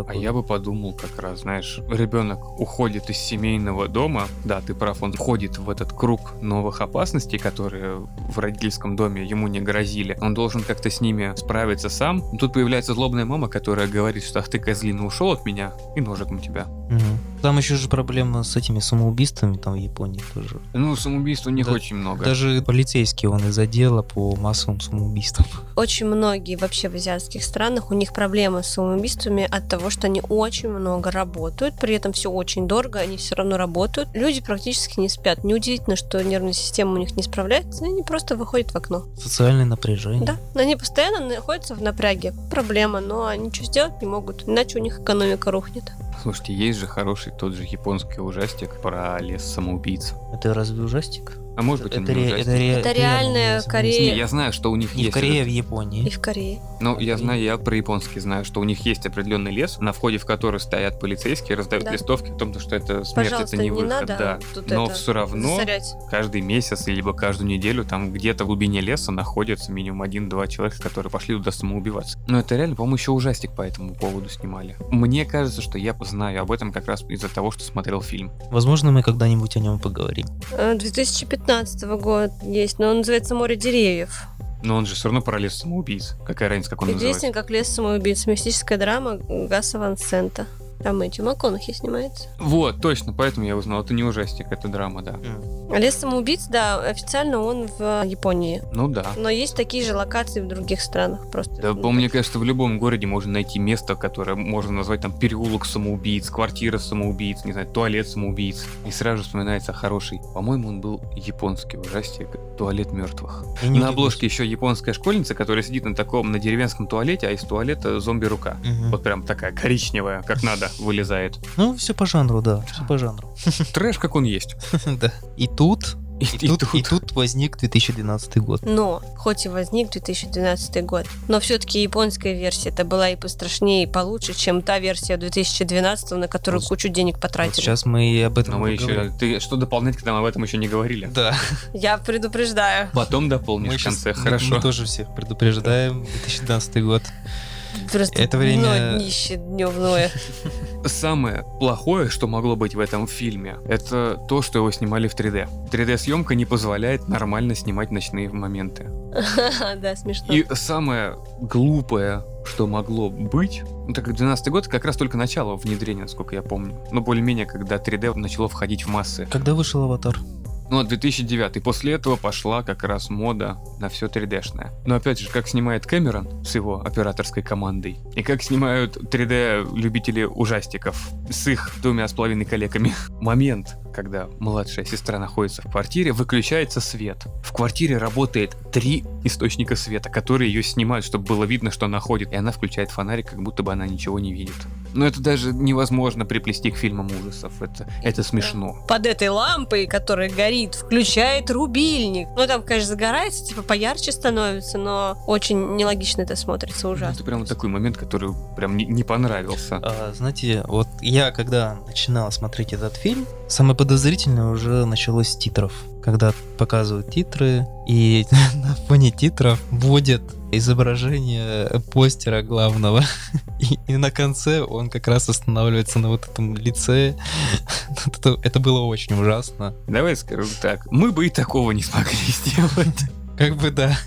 [SPEAKER 1] А я бы подумал как раз, знаешь, ребенок уходит из семейного дома, да, ты прав, он входит в этот круг новых опасностей, которые в родительском доме ему не грозили. Он должен как-то с ними справиться сам. Тут появляется злобная мама, которая говорит, что ах ты козлина ушел от меня и ножик на тебя.
[SPEAKER 2] Мгм. Там еще же проблема с этими самоубийствами там в Японии тоже.
[SPEAKER 1] Ну, самоубийств у них
[SPEAKER 2] Да,
[SPEAKER 1] очень много.
[SPEAKER 2] Даже полицейский он из отдела по массовым самоубийствам.
[SPEAKER 3] Очень многие вообще в азиатских странах, у них проблемы с самоубийствами от того, что они очень много работают, при этом все очень дорого, они все равно работают. Люди практически не спят. Неудивительно, что нервная система у них не справляется, они просто выходят в окно.
[SPEAKER 2] Социальное напряжение.
[SPEAKER 3] Да, они постоянно находятся в напряге. Проблема, но они ничего сделать не могут, иначе у них экономика рухнет.
[SPEAKER 1] Слушайте, есть же хороший тот же японский ужастик про лес самоубийц.
[SPEAKER 2] Это разве ужастик?
[SPEAKER 1] А может быть,
[SPEAKER 2] это, ре- это, ре-
[SPEAKER 3] Это реальная. Корея.
[SPEAKER 1] Не, я знаю, что у них
[SPEAKER 2] в
[SPEAKER 1] есть
[SPEAKER 2] Корее, а
[SPEAKER 1] этот-
[SPEAKER 2] в
[SPEAKER 3] И
[SPEAKER 2] Японии.
[SPEAKER 3] в Корее.
[SPEAKER 1] Ну, я знаю, я про японский знаю, что у них есть определенный лес, на входе в который стоят полицейские, раздают
[SPEAKER 3] Да.
[SPEAKER 1] листовки о том, что это смерть,
[SPEAKER 3] Пожалуйста,
[SPEAKER 1] это не
[SPEAKER 3] не
[SPEAKER 1] выход,
[SPEAKER 3] надо
[SPEAKER 1] да.
[SPEAKER 3] тут
[SPEAKER 1] Но
[SPEAKER 3] это
[SPEAKER 1] все равно
[SPEAKER 3] засорять.
[SPEAKER 1] каждый месяц, либо каждую неделю там где-то в глубине леса находится минимум один-два человека, которые пошли туда самоубиваться. Но это реально, по-моему, еще ужастик по этому поводу снимали. Мне кажется, что я знаю об этом как раз из-за того, что смотрел фильм.
[SPEAKER 2] Возможно, мы когда-нибудь о нем поговорим.
[SPEAKER 3] Э, 2015 года есть, но он называется «Море деревьев».
[SPEAKER 1] Но он же все равно про лес самоубийц. Какая разница, как он
[SPEAKER 3] Известен
[SPEAKER 1] называется?
[SPEAKER 3] как «Лес самоубийц», мистическая драма Гаса Ван Сента. Там эти МакКонахи снимается.
[SPEAKER 1] Вот, точно, поэтому я узнал. Это не ужастик, это драма, да.
[SPEAKER 3] А «Лес самоубийц», да, официально он в Японии.
[SPEAKER 1] Ну да.
[SPEAKER 3] Но есть такие же локации в других странах просто.
[SPEAKER 1] Да, по- мне кажется, в любом городе можно найти место, которое можно назвать там переулок самоубийц, квартира самоубийц, не знаю, туалет самоубийц. И сразу вспоминается хороший. По-моему, он был японский ужастик «Туалет мертвых».
[SPEAKER 2] Не
[SPEAKER 1] на обложке еще японская школьница, которая сидит на таком, на деревенском туалете, а из туалета зомби-рука.
[SPEAKER 2] Мгм.
[SPEAKER 1] Вот прям такая коричневая, как надо, вылезает.
[SPEAKER 2] Ну, все по жанру, да, все по жанру.
[SPEAKER 1] Трэш, как он есть.
[SPEAKER 2] Да. И тут,
[SPEAKER 1] И,
[SPEAKER 2] и тут, и тут возник 2012 год.
[SPEAKER 3] Но, хоть и возник 2012 год, но все-таки японская версия это была и пострашнее, и получше, чем та версия 2012, на которую
[SPEAKER 2] Вот-
[SPEAKER 3] кучу денег
[SPEAKER 2] Вот
[SPEAKER 3] потратили.
[SPEAKER 2] сейчас мы и об этом
[SPEAKER 1] Но мы еще... Ты что дополнять, когда мы об этом еще не говорили?
[SPEAKER 2] Да,
[SPEAKER 3] Я предупреждаю.
[SPEAKER 1] Потом дополнишь
[SPEAKER 2] мы
[SPEAKER 1] в конце,
[SPEAKER 2] мы-
[SPEAKER 1] хорошо.
[SPEAKER 2] Мы тоже всех предупреждаем. 2012 год.
[SPEAKER 3] Просто
[SPEAKER 2] Это время-
[SPEAKER 3] дно днище дневное.
[SPEAKER 1] Самое плохое, что могло быть в этом фильме, это то, что его снимали в 3D. 3D-съемка не позволяет нормально снимать ночные моменты.
[SPEAKER 3] Да, смешно.
[SPEAKER 1] И самое глупое, что могло быть, ну, так как 12 год как раз только начало внедрения, насколько я помню. Но более-менее, когда 3D начало входить в массы.
[SPEAKER 2] Когда вышел «Аватар»?
[SPEAKER 1] Ну, а 2009. После этого пошла как раз мода на все 3D-шное. Но опять же, как снимает Кэмерон с его операторской командой, и как снимают 3D-любители ужастиков с их двумя с половиной коллегами. Момент, когда младшая сестра находится в квартире, выключается свет. В квартире работает три источника света, которые ее снимают, чтобы было видно, что она ходит. И она включает фонарик, как будто бы она ничего не видит. Но это даже невозможно приплести к фильмам ужасов. Это, это смешно.
[SPEAKER 3] Под этой лампой, которая горит, включает рубильник. Ну, там, конечно, загорается, типа поярче становится, но очень нелогично это смотрится ужасно.
[SPEAKER 1] Это прям вот такой момент, который прям не, не понравился.
[SPEAKER 2] А, знаете, вот я, когда начинал смотреть этот фильм, самое подозрительное уже началось с титров. Когда показывают титры, и на фоне титров вводят изображение постера главного. И, и на конце он как раз останавливается на вот этом лице. Это, это было очень ужасно.
[SPEAKER 1] Давай скажу так, мы бы и такого не смогли сделать.
[SPEAKER 2] Как бы да.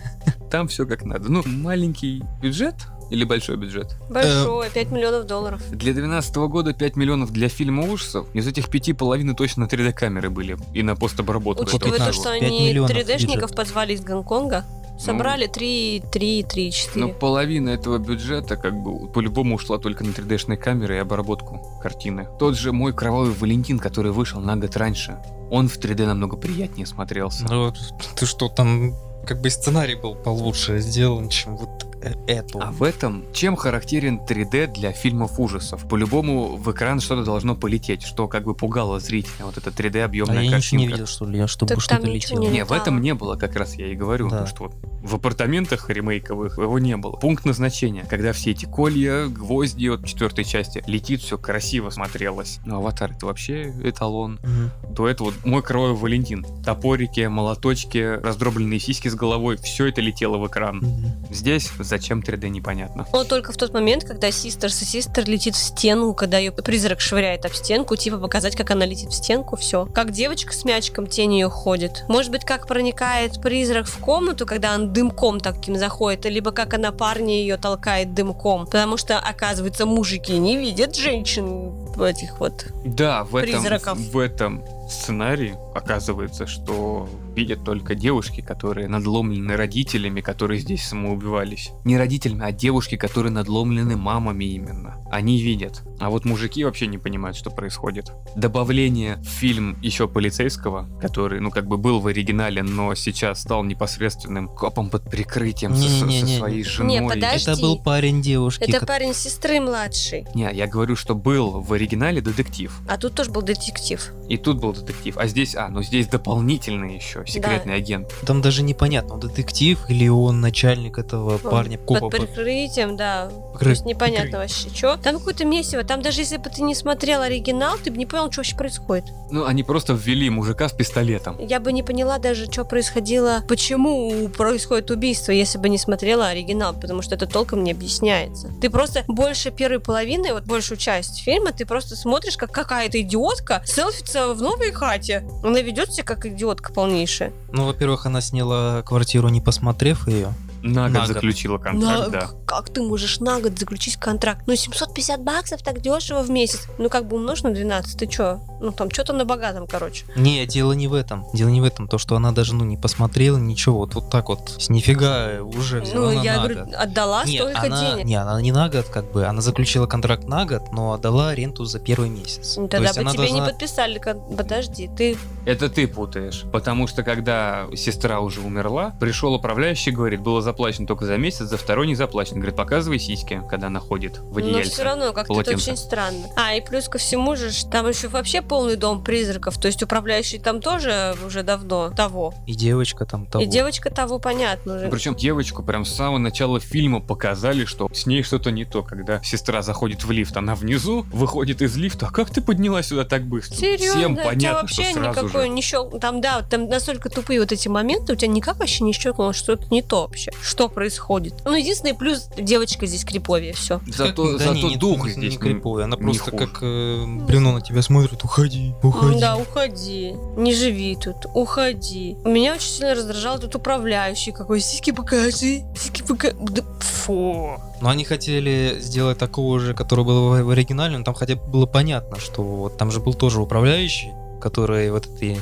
[SPEAKER 1] Там все как надо. Ну, маленький бюджет или большой бюджет?
[SPEAKER 3] Большое, 5 миллионов долларов.
[SPEAKER 1] Для 2012 года 5 миллионов для фильма ужасов. Из этих пяти половины точно на 3D камеры были. И на постобработку.
[SPEAKER 3] Учитывая то, что
[SPEAKER 2] 5
[SPEAKER 3] они
[SPEAKER 2] миллионов
[SPEAKER 3] 3D-шников
[SPEAKER 2] бюджет.
[SPEAKER 3] позвали из Гонконга, собрали 3, 3, 3, 4.
[SPEAKER 1] Но половина этого бюджета как бы по-любому ушла только на 3D-шные камеры и обработку картины. Тот же мой кровавый Валентин, который вышел на год раньше, он в 3D намного приятнее смотрелся.
[SPEAKER 2] Ну, ты что, там как бы сценарий был получше сделан, чем вот э- это.
[SPEAKER 1] А в этом чем характерен 3D для фильмов ужасов? По-любому в экран что-то должно полететь, что как бы пугало зрителя. Вот это 3D
[SPEAKER 2] А
[SPEAKER 1] объемная
[SPEAKER 2] я ничего не
[SPEAKER 1] картинка.
[SPEAKER 2] видел, что ли, чтобы
[SPEAKER 3] Так
[SPEAKER 2] что-то летело.
[SPEAKER 3] не
[SPEAKER 1] Не, в этом не было, как раз я и говорю,
[SPEAKER 2] Да.
[SPEAKER 1] то, что вот в апартаментах ремейковых его не было. Пункт назначения, когда все эти колья, гвозди от четвертой части летит, все красиво смотрелось. Но аватар это вообще эталон.
[SPEAKER 2] Мгм.
[SPEAKER 1] До этого вот мой кровавый Валентин. Топорики, молоточки, раздробленные сиськи с головой, все это летело в экран.
[SPEAKER 2] Мгм.
[SPEAKER 1] Здесь зачем 3D непонятно.
[SPEAKER 3] Но только в тот момент, когда Систер со Систер летит в стену, когда ее призрак швыряет об стенку, типа показать, как она летит в стенку, все. Как девочка с мячиком тень ее ходит. Может быть, как проникает призрак в комнату, когда он дымком таким заходит, либо как она парня ее толкает дымком. Потому что, оказывается, мужики не видят женщин в этих вот.
[SPEAKER 1] Да, в этом,
[SPEAKER 3] Призраков.
[SPEAKER 1] в этом сценарии оказывается, что видят только девушки, которые надломлены родителями, которые здесь самоубивались. Не родителями, а девушки, которые надломлены мамами именно. Они видят. А вот мужики вообще не понимают, что происходит. Добавление в фильм еще полицейского, который, ну, как бы был в оригинале, но сейчас стал непосредственным копом под прикрытием со- со, со
[SPEAKER 2] Не-не-не-не.
[SPEAKER 1] своей женой.
[SPEAKER 3] подожди.
[SPEAKER 2] Это был парень девушки.
[SPEAKER 3] Это
[SPEAKER 2] ко-
[SPEAKER 3] парень сестры младший.
[SPEAKER 1] Не, я говорю, что был в оригинале детектив.
[SPEAKER 3] А тут тоже был детектив.
[SPEAKER 1] И тут был детектив. А здесь, а, ну здесь дополнительный еще секретный агент.
[SPEAKER 2] Там даже непонятно, он детектив или он начальник этого парня, копа.
[SPEAKER 3] Под прикрытием, да.
[SPEAKER 2] Прикры-
[SPEAKER 3] То есть непонятно вообще, что. Там какое-то месиво. Там даже если бы ты не смотрел оригинал, ты бы не понял, что вообще происходит.
[SPEAKER 1] Ну, они просто ввели мужика с пистолетом.
[SPEAKER 3] Я бы не поняла даже, что происходило, почему происходит убийство, если бы не смотрела оригинал, потому что это толком не объясняется. Ты просто больше первой половины, вот большую часть фильма, ты просто смотришь, как какая-то идиотка селфится в новой хате. Она ведет себя как идиотка полнейшая.
[SPEAKER 2] Ну, во-первых, она сняла квартиру, не посмотрев ее.
[SPEAKER 1] На год
[SPEAKER 2] На год.
[SPEAKER 1] заключила контракт,
[SPEAKER 3] На-
[SPEAKER 1] да.
[SPEAKER 3] Как ты можешь на год заключить контракт? Ну, 750 баксов так дешево в месяц. Ну, как бы умножь на 12, ты чё? Ну, там что-то на богатом, короче.
[SPEAKER 2] Не, дело не в этом. Дело не в этом. То, что она даже, ну, не посмотрела ничего. Вот, вот так вот, с нифига уже взяла
[SPEAKER 3] ну, я
[SPEAKER 2] на
[SPEAKER 3] говорю,
[SPEAKER 2] год.
[SPEAKER 3] отдала
[SPEAKER 2] Нет,
[SPEAKER 3] столько
[SPEAKER 2] она,
[SPEAKER 3] денег.
[SPEAKER 2] не, она не на год, как бы, она заключила контракт на год, но отдала ренту за первый месяц.
[SPEAKER 3] Ну,
[SPEAKER 2] То
[SPEAKER 3] Тогда
[SPEAKER 2] есть
[SPEAKER 3] бы
[SPEAKER 2] она
[SPEAKER 3] тебе не
[SPEAKER 2] должна-
[SPEAKER 3] подписали. кон- Подожди, ты...
[SPEAKER 1] Это ты путаешь. Потому что когда сестра уже умерла, пришел управляющий, говорит, было заплачено только за месяц, за второй не заплачено. Говорит, показывай сиськи, когда она ходит в
[SPEAKER 3] Но
[SPEAKER 1] одеяльце.
[SPEAKER 3] все равно как-то это очень странно. А, и плюс ко всему же, там еще вообще полный дом призраков. То есть управляющий там тоже уже давно того.
[SPEAKER 2] И девочка там того.
[SPEAKER 3] И девочка того, понятно уже.
[SPEAKER 1] Причем девочку прям с самого начала фильма показали, что с ней что-то не то. Когда сестра заходит в лифт, она внизу, выходит из лифта. А как ты поднялась сюда так быстро?
[SPEAKER 3] Серьезно,
[SPEAKER 1] Всем понятно,
[SPEAKER 3] вообще
[SPEAKER 1] что сразу
[SPEAKER 3] никакой
[SPEAKER 1] же.
[SPEAKER 3] не щел- Там, да, там настолько тупые вот эти моменты, у тебя никак вообще не щелкнуло, что это не то вообще. Что происходит? Ну, единственный плюс, девочка здесь криповее, все.
[SPEAKER 1] Зато,
[SPEAKER 2] Да
[SPEAKER 1] зато
[SPEAKER 2] не, не-
[SPEAKER 1] дух
[SPEAKER 2] не,
[SPEAKER 1] здесь
[SPEAKER 2] не криповая, она
[SPEAKER 1] не
[SPEAKER 2] просто
[SPEAKER 1] хуже.
[SPEAKER 2] как э, бревно на тебя смотрит, уходи, уходи.
[SPEAKER 3] Да, уходи. Не живи тут. Уходи. Меня очень сильно раздражал тут управляющий. Какой сиськи покажи. Сиськи покажи. Да, фу.
[SPEAKER 2] Но они хотели сделать такого же, который был в в оригинале, но там хотя бы было понятно, что вот там же был тоже управляющий, который вот этой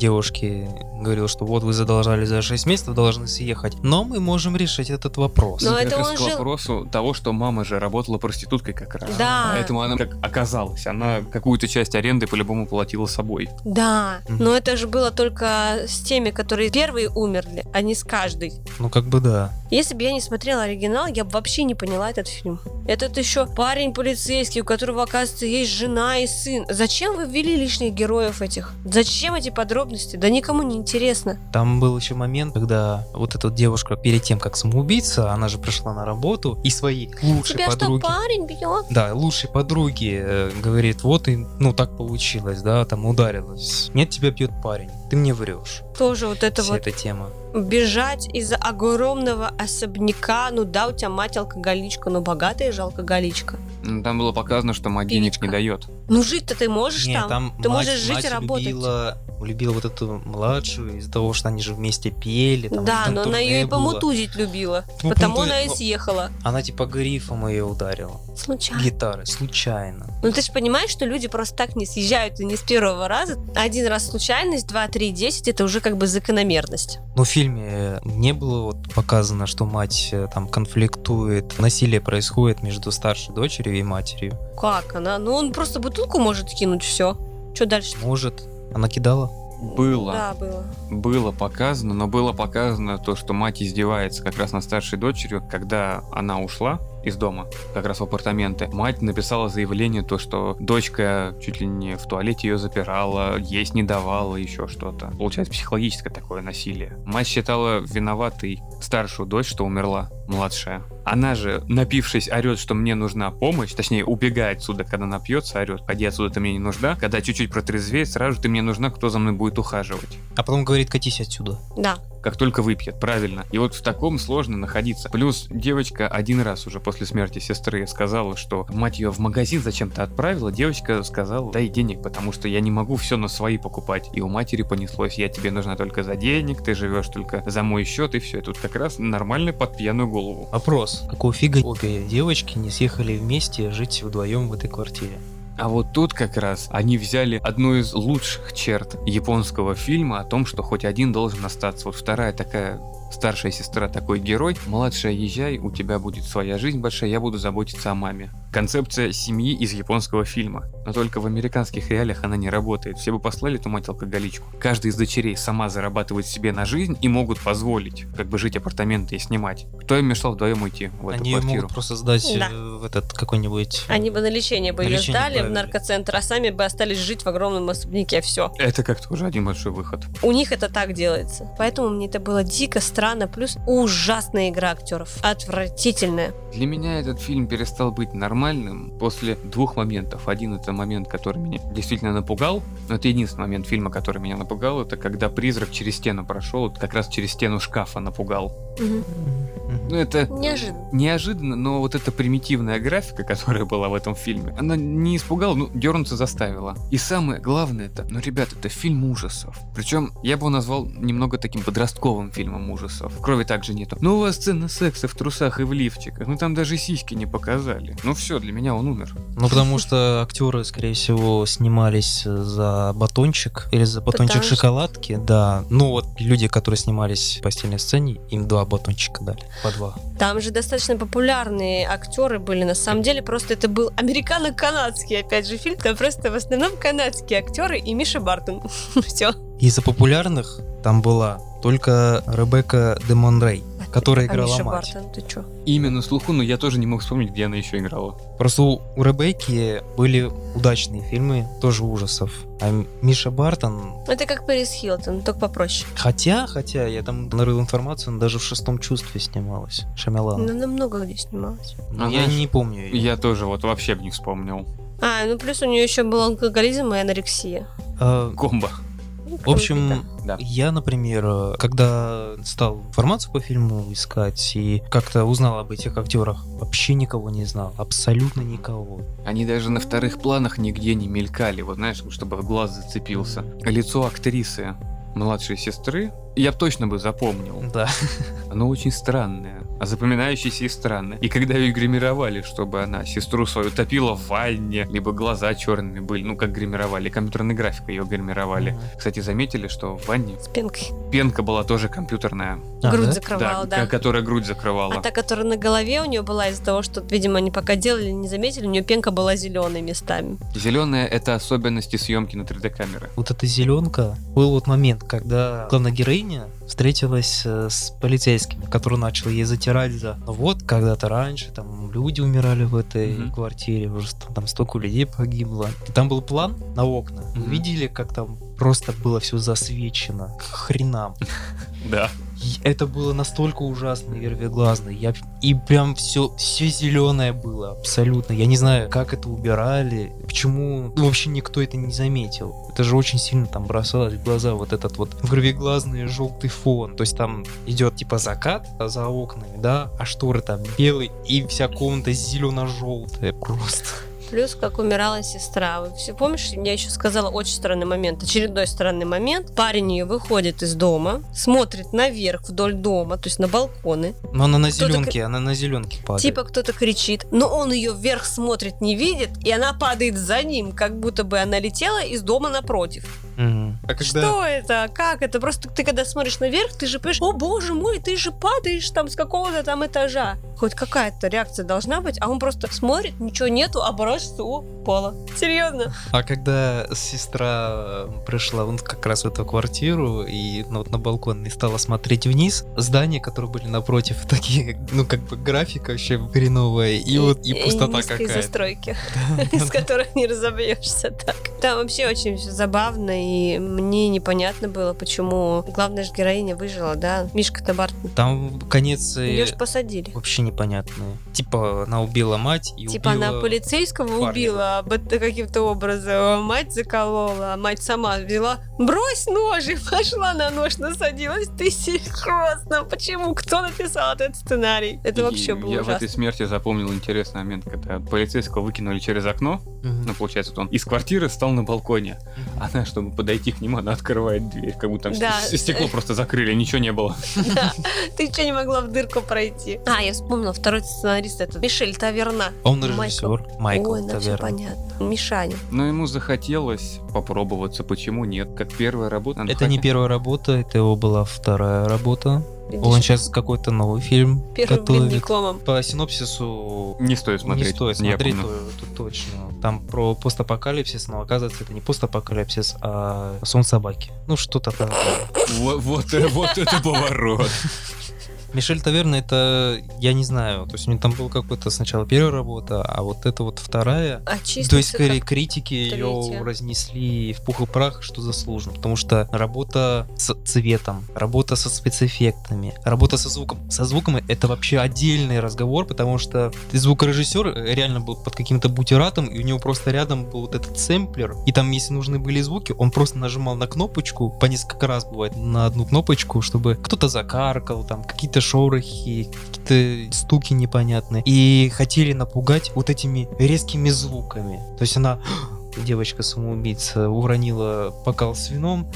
[SPEAKER 2] девушке говорил, что вот вы задолжали за 6 месяцев, должны съехать. Но мы можем решить этот вопрос.
[SPEAKER 3] Но
[SPEAKER 1] Ну,
[SPEAKER 3] это он
[SPEAKER 1] к
[SPEAKER 3] жил-
[SPEAKER 1] вопросу того, что мама же работала проституткой как раз.
[SPEAKER 3] Да.
[SPEAKER 1] Поэтому она как оказалась. Она какую-то часть аренды по-любому платила собой.
[SPEAKER 3] Да,
[SPEAKER 2] Мгм.
[SPEAKER 3] но это же было только с теми, которые первые умерли, а не с каждой.
[SPEAKER 2] Ну как бы да.
[SPEAKER 3] Если бы я не смотрела оригинал, я бы вообще не поняла этот фильм. Этот еще парень полицейский, у которого, оказывается, есть жена и сын. Зачем вы ввели лишних героев этих? Зачем эти подробности? Да никому не интересно.
[SPEAKER 2] Там был еще момент, когда вот эта девушка перед тем, как самоубийца, она же пришла на работу и своей лучшей
[SPEAKER 3] Тебя
[SPEAKER 2] подруги...
[SPEAKER 3] что, парень бьет?
[SPEAKER 2] Да, лучшей подруги э, говорит, вот и, ну так получилось, да, там ударилась. Нет, тебя бьет парень, ты мне врешь.
[SPEAKER 3] Тоже вот это
[SPEAKER 2] Вся
[SPEAKER 3] вот.
[SPEAKER 2] эта тема.
[SPEAKER 3] Бежать из огромного особняка, ну да, у тебя мать алкоголичка, но богатая же алкоголичка.
[SPEAKER 1] Ну, там было показано, что мать
[SPEAKER 3] Певичка.
[SPEAKER 1] денег не дает.
[SPEAKER 3] Ну жить-то ты можешь
[SPEAKER 2] Нет,
[SPEAKER 3] там? там ты
[SPEAKER 2] мать,
[SPEAKER 3] можешь жить
[SPEAKER 2] мать
[SPEAKER 3] и работать.
[SPEAKER 2] Любила, любила вот эту младшую из-за того, что они же вместе пели. Там,
[SPEAKER 3] да,
[SPEAKER 2] там
[SPEAKER 3] но она ее и помутузить любила,
[SPEAKER 2] ну,
[SPEAKER 3] потому
[SPEAKER 2] пункту...
[SPEAKER 3] она и съехала.
[SPEAKER 2] Она типа грифом ее ударила.
[SPEAKER 3] Случайно.
[SPEAKER 2] Гитары, случайно.
[SPEAKER 3] Ну ты же понимаешь, что люди просто так не съезжают и не с первого раза. Один раз случайность, два-три 3.10 это уже как бы закономерность.
[SPEAKER 2] Но в фильме э, не было вот показано, что мать э, там конфликтует, насилие происходит между старшей дочерью и матерью.
[SPEAKER 3] Как она? Ну он просто бутылку может кинуть, все. Что дальше?
[SPEAKER 2] Может. Она кидала.
[SPEAKER 1] Было.
[SPEAKER 3] Да, было.
[SPEAKER 1] Было показано, но было показано то, что мать издевается как раз над старшей дочерью, когда она ушла из дома, как раз в апартаменты. Мать написала заявление, то, что дочка чуть ли не в туалете ее запирала, есть не давала, еще что-то. Получается психологическое такое насилие. Мать считала виноватой старшую дочь, что умерла, младшая. Она же, напившись, орет, что мне нужна помощь, точнее, убегает отсюда, когда напьется, орет, ходи отсюда, ты мне не нужна. Когда чуть-чуть протрезвеет, сразу же ты мне нужна, кто за мной будет ухаживать
[SPEAKER 2] А потом говорит, катись отсюда.
[SPEAKER 3] Да.
[SPEAKER 1] Как только выпьет, правильно. И вот в таком сложно находиться. Плюс девочка один раз уже после смерти сестры сказала, что мать ее в магазин зачем-то отправила. Девочка сказала, дай денег, потому что я не могу все на свои покупать. И у матери понеслось, я тебе нужна только за денег, ты живешь только за мой счет, и все. И тут как раз нормально под пьяную голову.
[SPEAKER 2] Вопрос. Какого фига обе девочки не съехали вместе жить вдвоем в этой квартире?
[SPEAKER 1] А вот тут как раз они взяли одну из лучших черт японского фильма о том, что хоть один должен остаться. Вот вторая такая старшая сестра такой герой, младшая езжай, у тебя будет своя жизнь большая, я буду заботиться о маме. Концепция семьи из японского фильма. Но только в американских реалиях она не работает. Все бы послали эту мать алкоголичку. Каждая из дочерей сама зарабатывает себе на жизнь и могут позволить как бы жить апартаменты и снимать. Кто им мешал вдвоем идти в эту
[SPEAKER 2] Они
[SPEAKER 1] квартиру?
[SPEAKER 2] могут просто сдать
[SPEAKER 3] Да.
[SPEAKER 2] э, в этот какой-нибудь...
[SPEAKER 3] Они бы на лечение бы
[SPEAKER 2] На
[SPEAKER 3] ее
[SPEAKER 2] лечение
[SPEAKER 3] сдали в
[SPEAKER 2] отправили.
[SPEAKER 3] наркоцентр, а сами бы остались жить в огромном особняке. Все.
[SPEAKER 1] Это как-то уже один большой выход.
[SPEAKER 3] У них это так делается. Поэтому мне это было дико странно. Плюс ужасная игра актеров. Отвратительная.
[SPEAKER 1] Для меня этот фильм перестал быть нормальным после двух моментов. Один это момент, который меня действительно напугал. Но это единственный момент фильма, который меня напугал. Это когда призрак через стену прошел, вот как раз через стену шкафа напугал. Ну, это
[SPEAKER 3] Неожиданно.
[SPEAKER 1] неожиданно, но вот эта примитивная графика, которая была в этом фильме, она не испугала, ну, дернуться заставила. И самое главное это, ну, ребят, это фильм ужасов. Причем я бы его назвал немного таким подростковым фильмом ужасов. Крови также нету. Ну, у вас сцена секса в трусах и в лифчиках. Ну, там даже сиськи не показали. Ну, все, для меня он умер.
[SPEAKER 2] Ну, потому что актеры, скорее всего, снимались за батончик или за батончик
[SPEAKER 3] Потому что-
[SPEAKER 2] шоколадки, да. Ну, вот люди, которые снимались в постельной сцене, им два батончика дали, по два.
[SPEAKER 3] Там же достаточно популярные актеры были. На самом деле, просто это был американо-канадский, опять же, фильм. Там просто в основном канадские актеры и Миша Бартон. Все.
[SPEAKER 2] Из запопулярных там была только Ребекка де Монрей, которая
[SPEAKER 3] А
[SPEAKER 2] играла
[SPEAKER 3] Миша
[SPEAKER 2] мать.
[SPEAKER 3] Бартон, ты чё?
[SPEAKER 1] Имя на слуху, но я тоже не мог вспомнить, где она еще играла.
[SPEAKER 2] Просто у у Ребекки были удачные фильмы, тоже ужасов. А Миша Бартон,
[SPEAKER 3] Это как Пэрис Хилтон, только попроще.
[SPEAKER 2] хотя, хотя, я там нарыл информацию, она даже в шестом чувстве снималась. Шамилана.
[SPEAKER 3] Ну, Она много где снималась.
[SPEAKER 2] Но
[SPEAKER 1] Она
[SPEAKER 2] я
[SPEAKER 1] ж-
[SPEAKER 2] не помню её.
[SPEAKER 1] Я тоже вот вообще бы не вспомнил.
[SPEAKER 3] А, ну плюс у нее еще был алкоголизм и анорексия.
[SPEAKER 2] А,
[SPEAKER 1] Комбо.
[SPEAKER 3] Ну,
[SPEAKER 2] в общем.
[SPEAKER 1] Да.
[SPEAKER 2] я, например, когда стал информацию по фильму искать и как-то узнал об этих актерах, вообще никого не знал, абсолютно никого.
[SPEAKER 1] Они даже на вторых планах нигде не мелькали, вот знаешь, чтобы глаз зацепился. Лицо актрисы младшей сестры я точно бы запомнил.
[SPEAKER 2] Да.
[SPEAKER 1] Оно очень странное, а запоминающееся и странное. И когда ее гримировали, чтобы она сестру свою топила в ванне, либо глаза черными были, ну как гримировали, компьютерной графикой ее гримировали.
[SPEAKER 2] Мгм.
[SPEAKER 1] Кстати, заметили, что в ванне
[SPEAKER 3] С пенкой.
[SPEAKER 1] пенка была тоже компьютерная,
[SPEAKER 2] А,
[SPEAKER 3] Грудь
[SPEAKER 2] да?
[SPEAKER 3] закрывала, да.
[SPEAKER 1] ко- которая грудь закрывала.
[SPEAKER 3] А та, которая на голове у нее была из-за того, что, видимо, они пока делали, не заметили, у нее пенка была зеленой местами.
[SPEAKER 1] Зеленая это особенности съемки на 3D камеры.
[SPEAKER 2] Вот эта зеленка, был вот момент, когда главная героиня встретилась э, с полицейскими, который начал ей затирать за ну вот когда-то раньше там люди умирали в этой
[SPEAKER 1] Мгм.
[SPEAKER 2] квартире, уже там столько людей погибло. И там был план на окна. Вы
[SPEAKER 1] Мгм.
[SPEAKER 2] Видели, как там просто было все засвечено к хренам.
[SPEAKER 1] Да.
[SPEAKER 2] Это было настолько ужасно и вервеглазно. Я, и прям все, все зеленое было, абсолютно. Я не знаю, как это убирали, почему ну, вообще никто это не заметил. Это же очень сильно там бросалось в глаза вот этот вот вервеглазный желтый фон. То есть там идет типа закат за окнами, да, а шторы там белые, и вся комната зелено-желтая просто.
[SPEAKER 3] Плюс, как умирала сестра. Вы все помнишь, я еще сказала очень странный момент. Очередной странный момент. Парень ее выходит из дома, смотрит наверх вдоль дома, то есть на балконы.
[SPEAKER 2] Но она на
[SPEAKER 3] Кто-то
[SPEAKER 2] зеленке, она на зеленке падает.
[SPEAKER 3] Типа кто-то кричит, но он ее вверх смотрит, не видит, и она падает за ним, как будто бы она летела из дома напротив.
[SPEAKER 2] Мгм. А когда...
[SPEAKER 3] Что это? Как это? Просто ты когда смотришь наверх, ты же понимаешь, о боже мой, ты же падаешь там с какого-то там этажа. Хоть какая-то реакция должна быть, а он просто смотрит, ничего нету, оборачивается, о, упала. Серьезно?
[SPEAKER 2] А когда сестра пришла вот как раз в эту квартиру и ну, вот на балкон и стала смотреть вниз, здания, которые были напротив, такие, ну как бы графика вообще хреновая, и, вот и пустота какая-то.
[SPEAKER 3] застройки, из которых не разобьешься так. Там вообще очень все забавно, и мне непонятно было, почему главная же героиня выжила, да? Мишка-то Бартон.
[SPEAKER 2] Там конец э,
[SPEAKER 3] Ее же посадили.
[SPEAKER 2] вообще непонятный. Типа она убила мать и
[SPEAKER 3] Типа она полицейского
[SPEAKER 2] парня.
[SPEAKER 3] убила а б- каким-то образом, мать заколола, а мать сама взяла, брось нож и пошла на нож, насадилась. Ты серьезно? Почему? Кто написал этот сценарий? Это
[SPEAKER 1] И
[SPEAKER 3] вообще было
[SPEAKER 1] Я в
[SPEAKER 3] ужасно.
[SPEAKER 1] этой смерти запомнил интересный момент, когда полицейского выкинули через окно.
[SPEAKER 2] Мгм.
[SPEAKER 1] Ну, получается, вот он из квартиры стал на балконе.
[SPEAKER 2] Мгм.
[SPEAKER 1] Она, чтобы подойти к нему, она открывает дверь, как будто там
[SPEAKER 3] Да.
[SPEAKER 1] стекло просто закрыли, ничего не было.
[SPEAKER 3] Да. Ты что, не могла в дырку пройти? А, я вспомнила, второй сценарист это Мишель Таверна.
[SPEAKER 2] Он
[SPEAKER 3] Майкл.
[SPEAKER 2] режиссер Майкл
[SPEAKER 3] Ой, ну все понятно. Мишаня.
[SPEAKER 1] Но ему захотелось попробоваться, почему нет? Как первая работа.
[SPEAKER 2] Это не первая работа, это его была вторая работа.
[SPEAKER 3] Видишь,
[SPEAKER 2] Он сейчас какой-то новый фильм
[SPEAKER 3] первым
[SPEAKER 2] готовит.
[SPEAKER 3] блиндикомом.
[SPEAKER 2] По синопсису
[SPEAKER 1] Не стоит смотреть.
[SPEAKER 2] Не стоит
[SPEAKER 1] я
[SPEAKER 2] смотреть,
[SPEAKER 1] помню.
[SPEAKER 2] то- то точно. Там про постапокалипсис, но оказывается, это не постапокалипсис, а сон собаки. Ну, что-то такое.
[SPEAKER 1] Вот, вот, э, вот это поворот.
[SPEAKER 2] Мишель Таверна, это, я не знаю, то есть у него там была какой-то сначала первая работа, а вот это вот вторая.
[SPEAKER 3] А чисто
[SPEAKER 2] то есть, скорее, критики ее
[SPEAKER 3] третья.
[SPEAKER 2] разнесли в пух и прах, что заслуженно. Потому что работа с цветом, работа со спецэффектами, работа со звуком. Со звуком это вообще отдельный разговор, потому что звукорежиссер реально был под каким-то бутератом, и у него просто рядом был вот этот сэмплер, и там, если нужны были звуки, он просто нажимал на кнопочку, по несколько раз бывает, на одну кнопочку, чтобы кто-то закаркал, там какие-то какие-то шорохи, какие-то стуки непонятные. И хотели напугать вот этими резкими звуками. То есть она, девочка-самоубийца, уронила бокал с вином,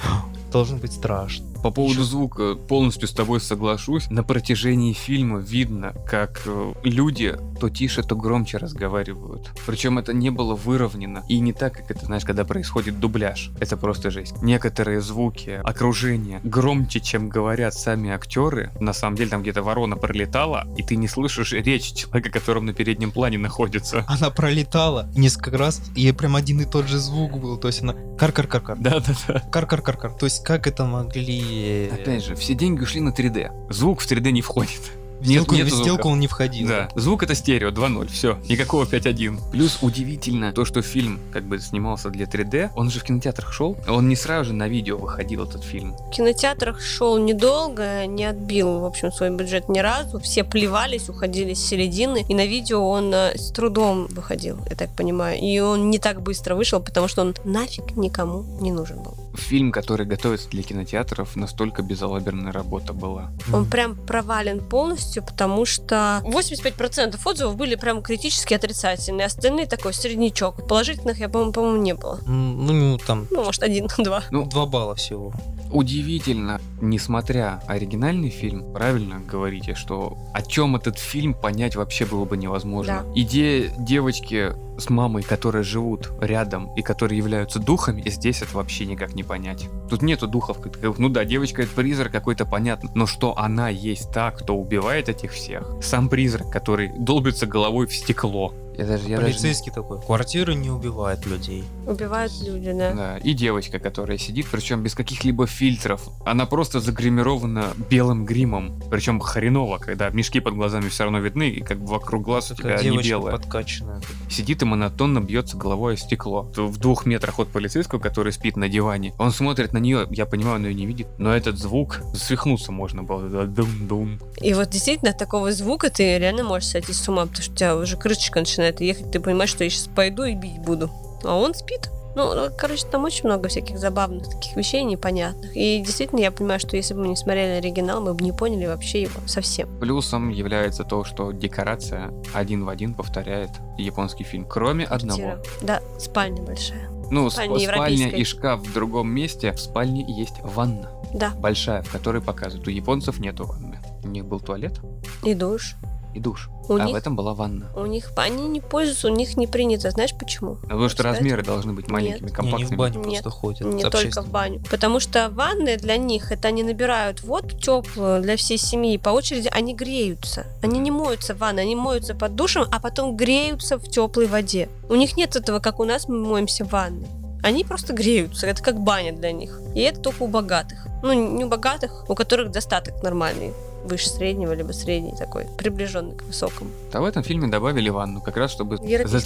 [SPEAKER 2] должно быть страшно.
[SPEAKER 1] По поводу звука полностью с тобой соглашусь. На протяжении фильма видно, как э, люди то тише, то громче разговаривают. Причем это не было выровнено. И не так, как это, знаешь, когда происходит дубляж. Это просто жесть. Некоторые звуки, окружение громче, чем говорят сами актеры. На самом деле там где-то ворона пролетала, и ты не слышишь речь человека, которым на переднем плане находится.
[SPEAKER 2] Она пролетала несколько раз, и прям один и тот же звук был. То есть она кар-кар-кар-кар.
[SPEAKER 1] Да-да-да.
[SPEAKER 2] Кар-кар-кар-кар. То есть как это могли...
[SPEAKER 1] Опять же, все деньги ушли на 3D. Звук в 3D не входит.
[SPEAKER 2] В сделку,
[SPEAKER 1] нету
[SPEAKER 2] в сделку он не входил.
[SPEAKER 1] Да, звук это стерео 2.0, все, никакого 5.1. Плюс удивительно то, что фильм как бы снимался для 3D, он же в кинотеатрах шел, он не сразу же на видео выходил этот фильм.
[SPEAKER 3] В кинотеатрах шел недолго, не отбил, в общем, свой бюджет ни разу. Все плевались, уходили с середины. И на видео он э, с трудом выходил, я так понимаю. И он не так быстро вышел, потому что он нафиг никому не нужен был.
[SPEAKER 1] Фильм, который готовится для кинотеатров, настолько безалаберная работа была.
[SPEAKER 3] Он прям провален полностью, потому что 85% отзывов были прям критически отрицательные. Остальные такой среднячок. Положительных я, по-моему, по-моему, не было.
[SPEAKER 2] М, Ну, там
[SPEAKER 3] Ну, может, один-два.
[SPEAKER 1] Ну,
[SPEAKER 2] два балла всего.
[SPEAKER 1] Удивительно, несмотря оригинальный фильм, правильно говорите, что о чем этот фильм понять вообще было бы невозможно. Идея девочки с мамой, которые живут рядом и которые являются духами, здесь это вообще никак не понять. Тут нету духов, ну да, девочка это призрак какой-то понятно, но что она есть та, кто убивает этих всех, сам призрак, который долбится головой в стекло. Я даже, я даже
[SPEAKER 2] Полицейский такой. Квартиры не убивают людей.
[SPEAKER 3] Убивают люди, да.
[SPEAKER 1] Да, и девочка, которая сидит, причем без каких-либо фильтров. Она просто загримирована белым гримом. Причем хреново, когда мешки под глазами все равно видны, и как бы вокруг глаз у тебя не белая.
[SPEAKER 2] подкачанная.
[SPEAKER 1] Сидит и монотонно бьется головой о стекло. В двух метрах от полицейского, который спит на диване. Он смотрит на нее, я понимаю, он ее не видит. Но этот звук, свихнуться можно было. Дум-дум.
[SPEAKER 3] И вот действительно от такого звука ты реально можешь сойти с ума, потому что у тебя уже крышечка начинает ехать, ты понимаешь, что я сейчас пойду и бить буду. А он спит. Ну, короче, там очень много всяких забавных таких вещей непонятных. И действительно, я понимаю, что если бы мы не смотрели оригинал, мы бы не поняли вообще его совсем.
[SPEAKER 1] Плюсом является то, что декорация один в один повторяет японский фильм. Кроме одного.
[SPEAKER 3] Квартира. Да, спальня большая.
[SPEAKER 1] Ну,
[SPEAKER 3] Спальня
[SPEAKER 1] сп- спальня и шкаф в другом месте. В спальне есть ванна.
[SPEAKER 3] Да,
[SPEAKER 1] Большая, в которой показывают. У японцев нету ванны. У них был туалет
[SPEAKER 3] и душ.
[SPEAKER 1] И душ.
[SPEAKER 3] У
[SPEAKER 1] а
[SPEAKER 3] них,
[SPEAKER 1] в этом была ванна.
[SPEAKER 3] у них они не пользуются, у них не принято. Знаешь почему?
[SPEAKER 1] Потому что
[SPEAKER 3] Сказать?
[SPEAKER 1] размеры должны быть маленькими,
[SPEAKER 2] Не, не в
[SPEAKER 1] компактными.
[SPEAKER 2] баню
[SPEAKER 3] Нет,
[SPEAKER 2] просто ходят.
[SPEAKER 3] Не только в баню. Потому что ванны для них это они набирают воду теплую для всей семьи. По очереди они греются. Они не моются в ванной, они моются под душем, а потом греются в теплой воде. У них нет этого, как у нас мы моемся в ванной. Они просто греются. Это как баня для них. И это только у богатых. Ну, не у богатых, у которых достаток нормальный. Выше среднего, либо средний такой, приближенный к высокому.
[SPEAKER 1] А в этом фильме добавили ванну, как раз чтобы
[SPEAKER 3] Европейский.
[SPEAKER 1] за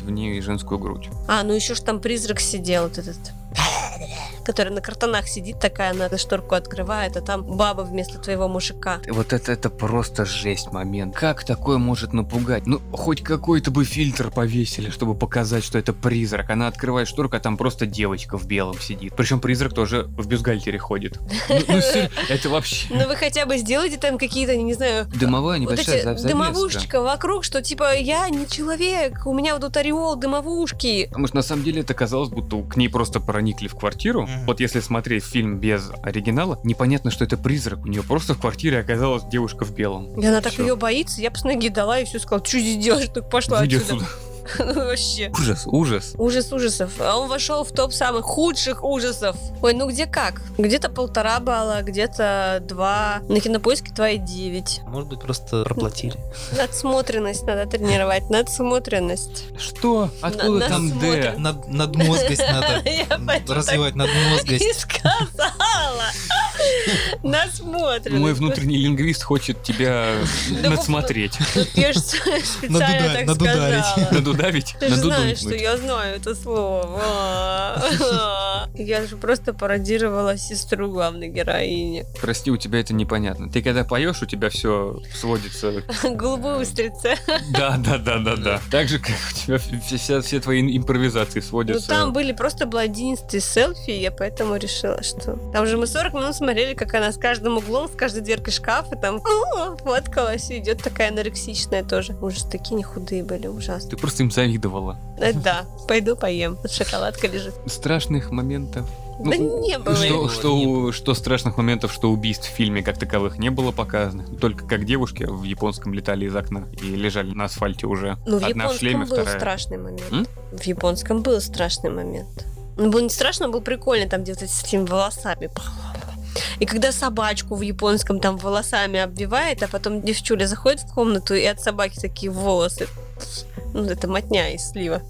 [SPEAKER 1] в ней женскую грудь.
[SPEAKER 3] А, ну еще ж там призрак сидел, вот этот который на картонах сидит такая, она шторку открывает, а там баба вместо твоего мужика.
[SPEAKER 1] Вот это, это просто жесть момент. Как такое может напугать? Ну, хоть какой-то бы фильтр повесили, чтобы показать, что это призрак. Она открывает шторку, а там просто девочка в белом сидит. Причем призрак тоже в бюстгальтере ходит. Ну, ну, это вообще...
[SPEAKER 3] Ну вы хотя бы сделайте там какие-то, не знаю,
[SPEAKER 1] Дымовая небольшая завеска.
[SPEAKER 3] дымовушечка вокруг, что типа я не человек, у меня вот тут ореол дымовушки.
[SPEAKER 1] Потому что на самом деле это казалось, будто к ней просто проникли в квартиру. Вот если смотреть фильм без оригинала, непонятно, что это призрак. У нее просто в квартире оказалась девушка в белом.
[SPEAKER 3] И она так
[SPEAKER 1] Всё.
[SPEAKER 3] ее боится, я по ноги дала и все сказала, что здесь делаешь, так пошла
[SPEAKER 1] Выйди
[SPEAKER 3] отсюда.
[SPEAKER 1] отсюда.
[SPEAKER 3] Вообще.
[SPEAKER 1] Ужас, ужас.
[SPEAKER 3] Ужас ужасов. А он вошел в топ самых худших ужасов. Ой, ну где как? Где-то полтора балла, где-то два. На кинопоиске твои девять.
[SPEAKER 2] Может быть, просто проплатили.
[SPEAKER 3] Надсмотренность надо тренировать. Надсмотренность.
[SPEAKER 1] Что? Откуда
[SPEAKER 3] На-
[SPEAKER 1] там Д?
[SPEAKER 2] Над, надмозгость надо развивать
[SPEAKER 3] И
[SPEAKER 2] надмозгость.
[SPEAKER 3] сказала. Насмотренность.
[SPEAKER 1] Мой внутренний лингвист хочет тебя надсмотреть.
[SPEAKER 3] Я же специально так
[SPEAKER 2] надударить.
[SPEAKER 3] сказала.
[SPEAKER 1] Надудавить?
[SPEAKER 3] Ты же знаешь, что я знаю это слово. Я же просто пародировала сестру главной героини.
[SPEAKER 1] Прости, у тебя это непонятно. Ты когда поешь, у тебя все сводится.
[SPEAKER 3] Голубую устрица.
[SPEAKER 1] Да, да, да, да, да. Так же, как у тебя все, твои импровизации
[SPEAKER 3] Ну
[SPEAKER 1] сводятся.
[SPEAKER 3] там были просто блондинистые селфи, я поэтому решила, что... Там же мы 40 минут смотрели смотрели, как она с каждым углом, с каждой дверкой шкафа там «О, фоткалась, и идет такая анорексичная тоже. Ужас, такие не худые были, ужасно.
[SPEAKER 1] Ты просто им завидовала.
[SPEAKER 3] Э, Да, пойду поем. Шоколадка лежит.
[SPEAKER 1] Страшных моментов.
[SPEAKER 3] Да не было.
[SPEAKER 1] Что,
[SPEAKER 2] было,
[SPEAKER 1] что,
[SPEAKER 2] не
[SPEAKER 1] у- что страшных моментов, что убийств в фильме как таковых не было показано. Только как девушки в японском летали из окна и лежали на асфальте уже.
[SPEAKER 3] Ну, в
[SPEAKER 1] Одна в шлеме,
[SPEAKER 3] японском был
[SPEAKER 1] вторая.
[SPEAKER 3] страшный момент.
[SPEAKER 1] М?
[SPEAKER 3] В японском был страшный момент. Он был не страшный, он был прикольный, там где-то с этими волосами. И когда собачку в японском там волосами обвивает, а потом девчуля заходит в комнату, и от собаки такие волосы. Ну, это мотня из слива.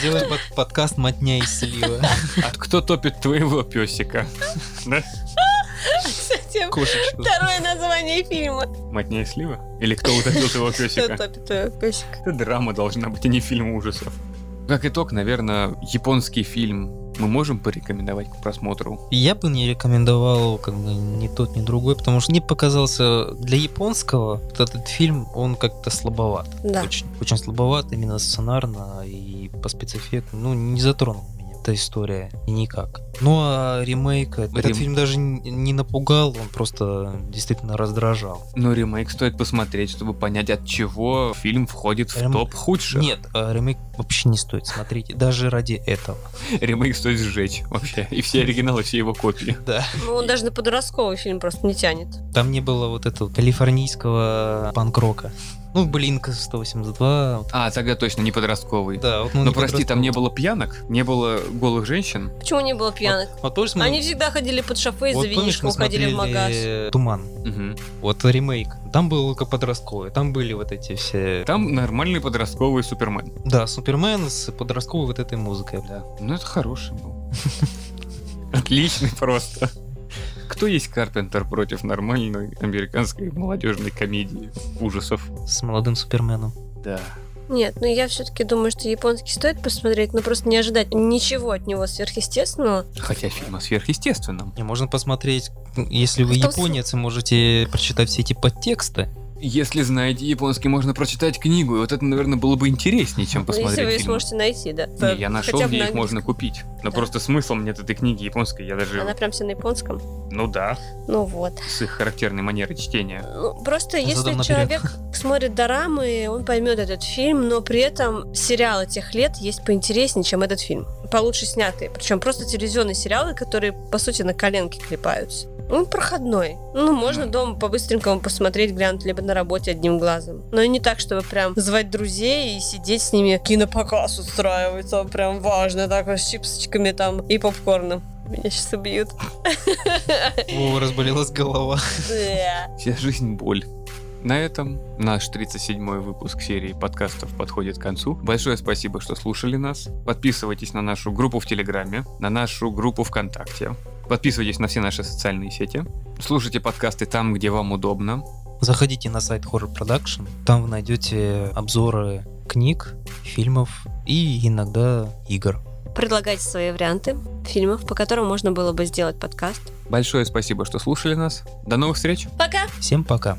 [SPEAKER 2] Сделаем под- подкаст «Мотня из слива».
[SPEAKER 1] А кто топит твоего песика? Да?
[SPEAKER 3] Кстати,
[SPEAKER 2] Кошечку.
[SPEAKER 3] второе название фильма.
[SPEAKER 1] Матня и слива? Или кто утопил твоего
[SPEAKER 3] Кто
[SPEAKER 1] песика?
[SPEAKER 3] топит твоего песика?
[SPEAKER 1] Это драма должна быть, а не фильм ужасов. Как итог, наверное, японский фильм мы можем порекомендовать к просмотру.
[SPEAKER 2] Я бы не рекомендовал как бы ни тот, ни другой, потому что мне показался для японского вот этот фильм, он как-то слабоват.
[SPEAKER 3] Да.
[SPEAKER 2] Очень, очень слабоват именно сценарно и по спецэффекту. Ну, не затронул эта история никак. Ну, а ремейк, этот
[SPEAKER 1] Рем-
[SPEAKER 2] фильм даже не напугал, он просто действительно раздражал.
[SPEAKER 1] Но ремейк стоит посмотреть, чтобы понять, от чего фильм входит в
[SPEAKER 2] Рем-
[SPEAKER 1] топ худших.
[SPEAKER 2] Нет, а ремейк вообще не стоит смотреть, даже ради этого.
[SPEAKER 1] Ремейк стоит сжечь вообще. И все оригиналы, все его копии.
[SPEAKER 2] Да.
[SPEAKER 3] Ну, он даже на подростковый фильм просто не тянет.
[SPEAKER 2] Там не было вот этого калифорнийского панк-рока. Ну, Блинка 182. вот.
[SPEAKER 1] А, тогда точно не подростковый.
[SPEAKER 2] Да, вот, ну,
[SPEAKER 1] Но
[SPEAKER 2] не
[SPEAKER 1] прости, там не было пьянок, не было голых женщин.
[SPEAKER 3] Почему не было пьяных?
[SPEAKER 2] Вот помнишь, мы-
[SPEAKER 3] Они всегда ходили под шофе и
[SPEAKER 2] вот мы
[SPEAKER 3] уходили в магаз.
[SPEAKER 2] Туман.
[SPEAKER 1] Мгм.
[SPEAKER 2] Вот ремейк. Там был только подростковый. Там были вот эти все...
[SPEAKER 1] Там нормальный подростковый Супермен.
[SPEAKER 2] Да, Супермен с подростковой вот этой музыкой.
[SPEAKER 1] Да. Ну, это хороший был. Отличный просто. Кто есть Карпентер против нормальной американской молодежной комедии ужасов?
[SPEAKER 2] С молодым Суперменом.
[SPEAKER 1] Да.
[SPEAKER 3] Нет, ну я все-таки думаю, что японский стоит посмотреть, но просто не ожидать ничего от него сверхъестественного.
[SPEAKER 1] Хотя фильм о сверхъестественном.
[SPEAKER 2] И можно посмотреть, если вы японец, и можете прочитать все эти подтексты.
[SPEAKER 1] Если знаете японский, можно прочитать книгу, и вот это, наверное, было бы интереснее, чем
[SPEAKER 3] Ну, если
[SPEAKER 1] посмотреть
[SPEAKER 3] вы ее
[SPEAKER 1] фильм.
[SPEAKER 3] сможете найти, да.
[SPEAKER 1] Не, я нашел,
[SPEAKER 3] Хотя
[SPEAKER 1] где
[SPEAKER 3] на
[SPEAKER 1] их можно купить. Но
[SPEAKER 3] Да.
[SPEAKER 1] просто смысл мне от этой книги японской, я даже...
[SPEAKER 3] Она прям вся на японском.
[SPEAKER 1] Ну да,
[SPEAKER 3] Ну вот.
[SPEAKER 1] с их характерной манерой чтения.
[SPEAKER 3] Ну, просто
[SPEAKER 2] Задом
[SPEAKER 3] если
[SPEAKER 2] наперед.
[SPEAKER 3] человек смотрит дорамы, он поймет этот фильм, но при этом сериалы тех лет есть поинтереснее, чем этот фильм. Получше снятые. Причем просто телевизионные сериалы, которые, по сути, на коленке клепаются. Он проходной. Ну, можно дома по-быстренькому посмотреть, глянуть, либо на работе одним глазом. Но и не так, чтобы прям звать друзей и сидеть с ними, кинопоказ устраивать. Там прям важно, так с чипсочками там и попкорном. Меня сейчас убьют.
[SPEAKER 2] О, разболелась голова.
[SPEAKER 3] Да.
[SPEAKER 1] Вся жизнь боль. На этом наш 37-й выпуск серии подкастов подходит к концу. Большое спасибо, что слушали нас. Подписывайтесь на нашу группу в Телеграме, на нашу группу ВКонтакте. Подписывайтесь на все наши социальные сети. Слушайте подкасты там, где вам удобно.
[SPEAKER 2] Заходите на сайт Horror Production. Там вы найдете обзоры книг, фильмов и иногда игр.
[SPEAKER 3] Предлагайте свои варианты фильмов, по которым можно было бы сделать подкаст.
[SPEAKER 1] Большое спасибо, что слушали нас. До новых встреч!
[SPEAKER 3] Пока!
[SPEAKER 2] Всем пока!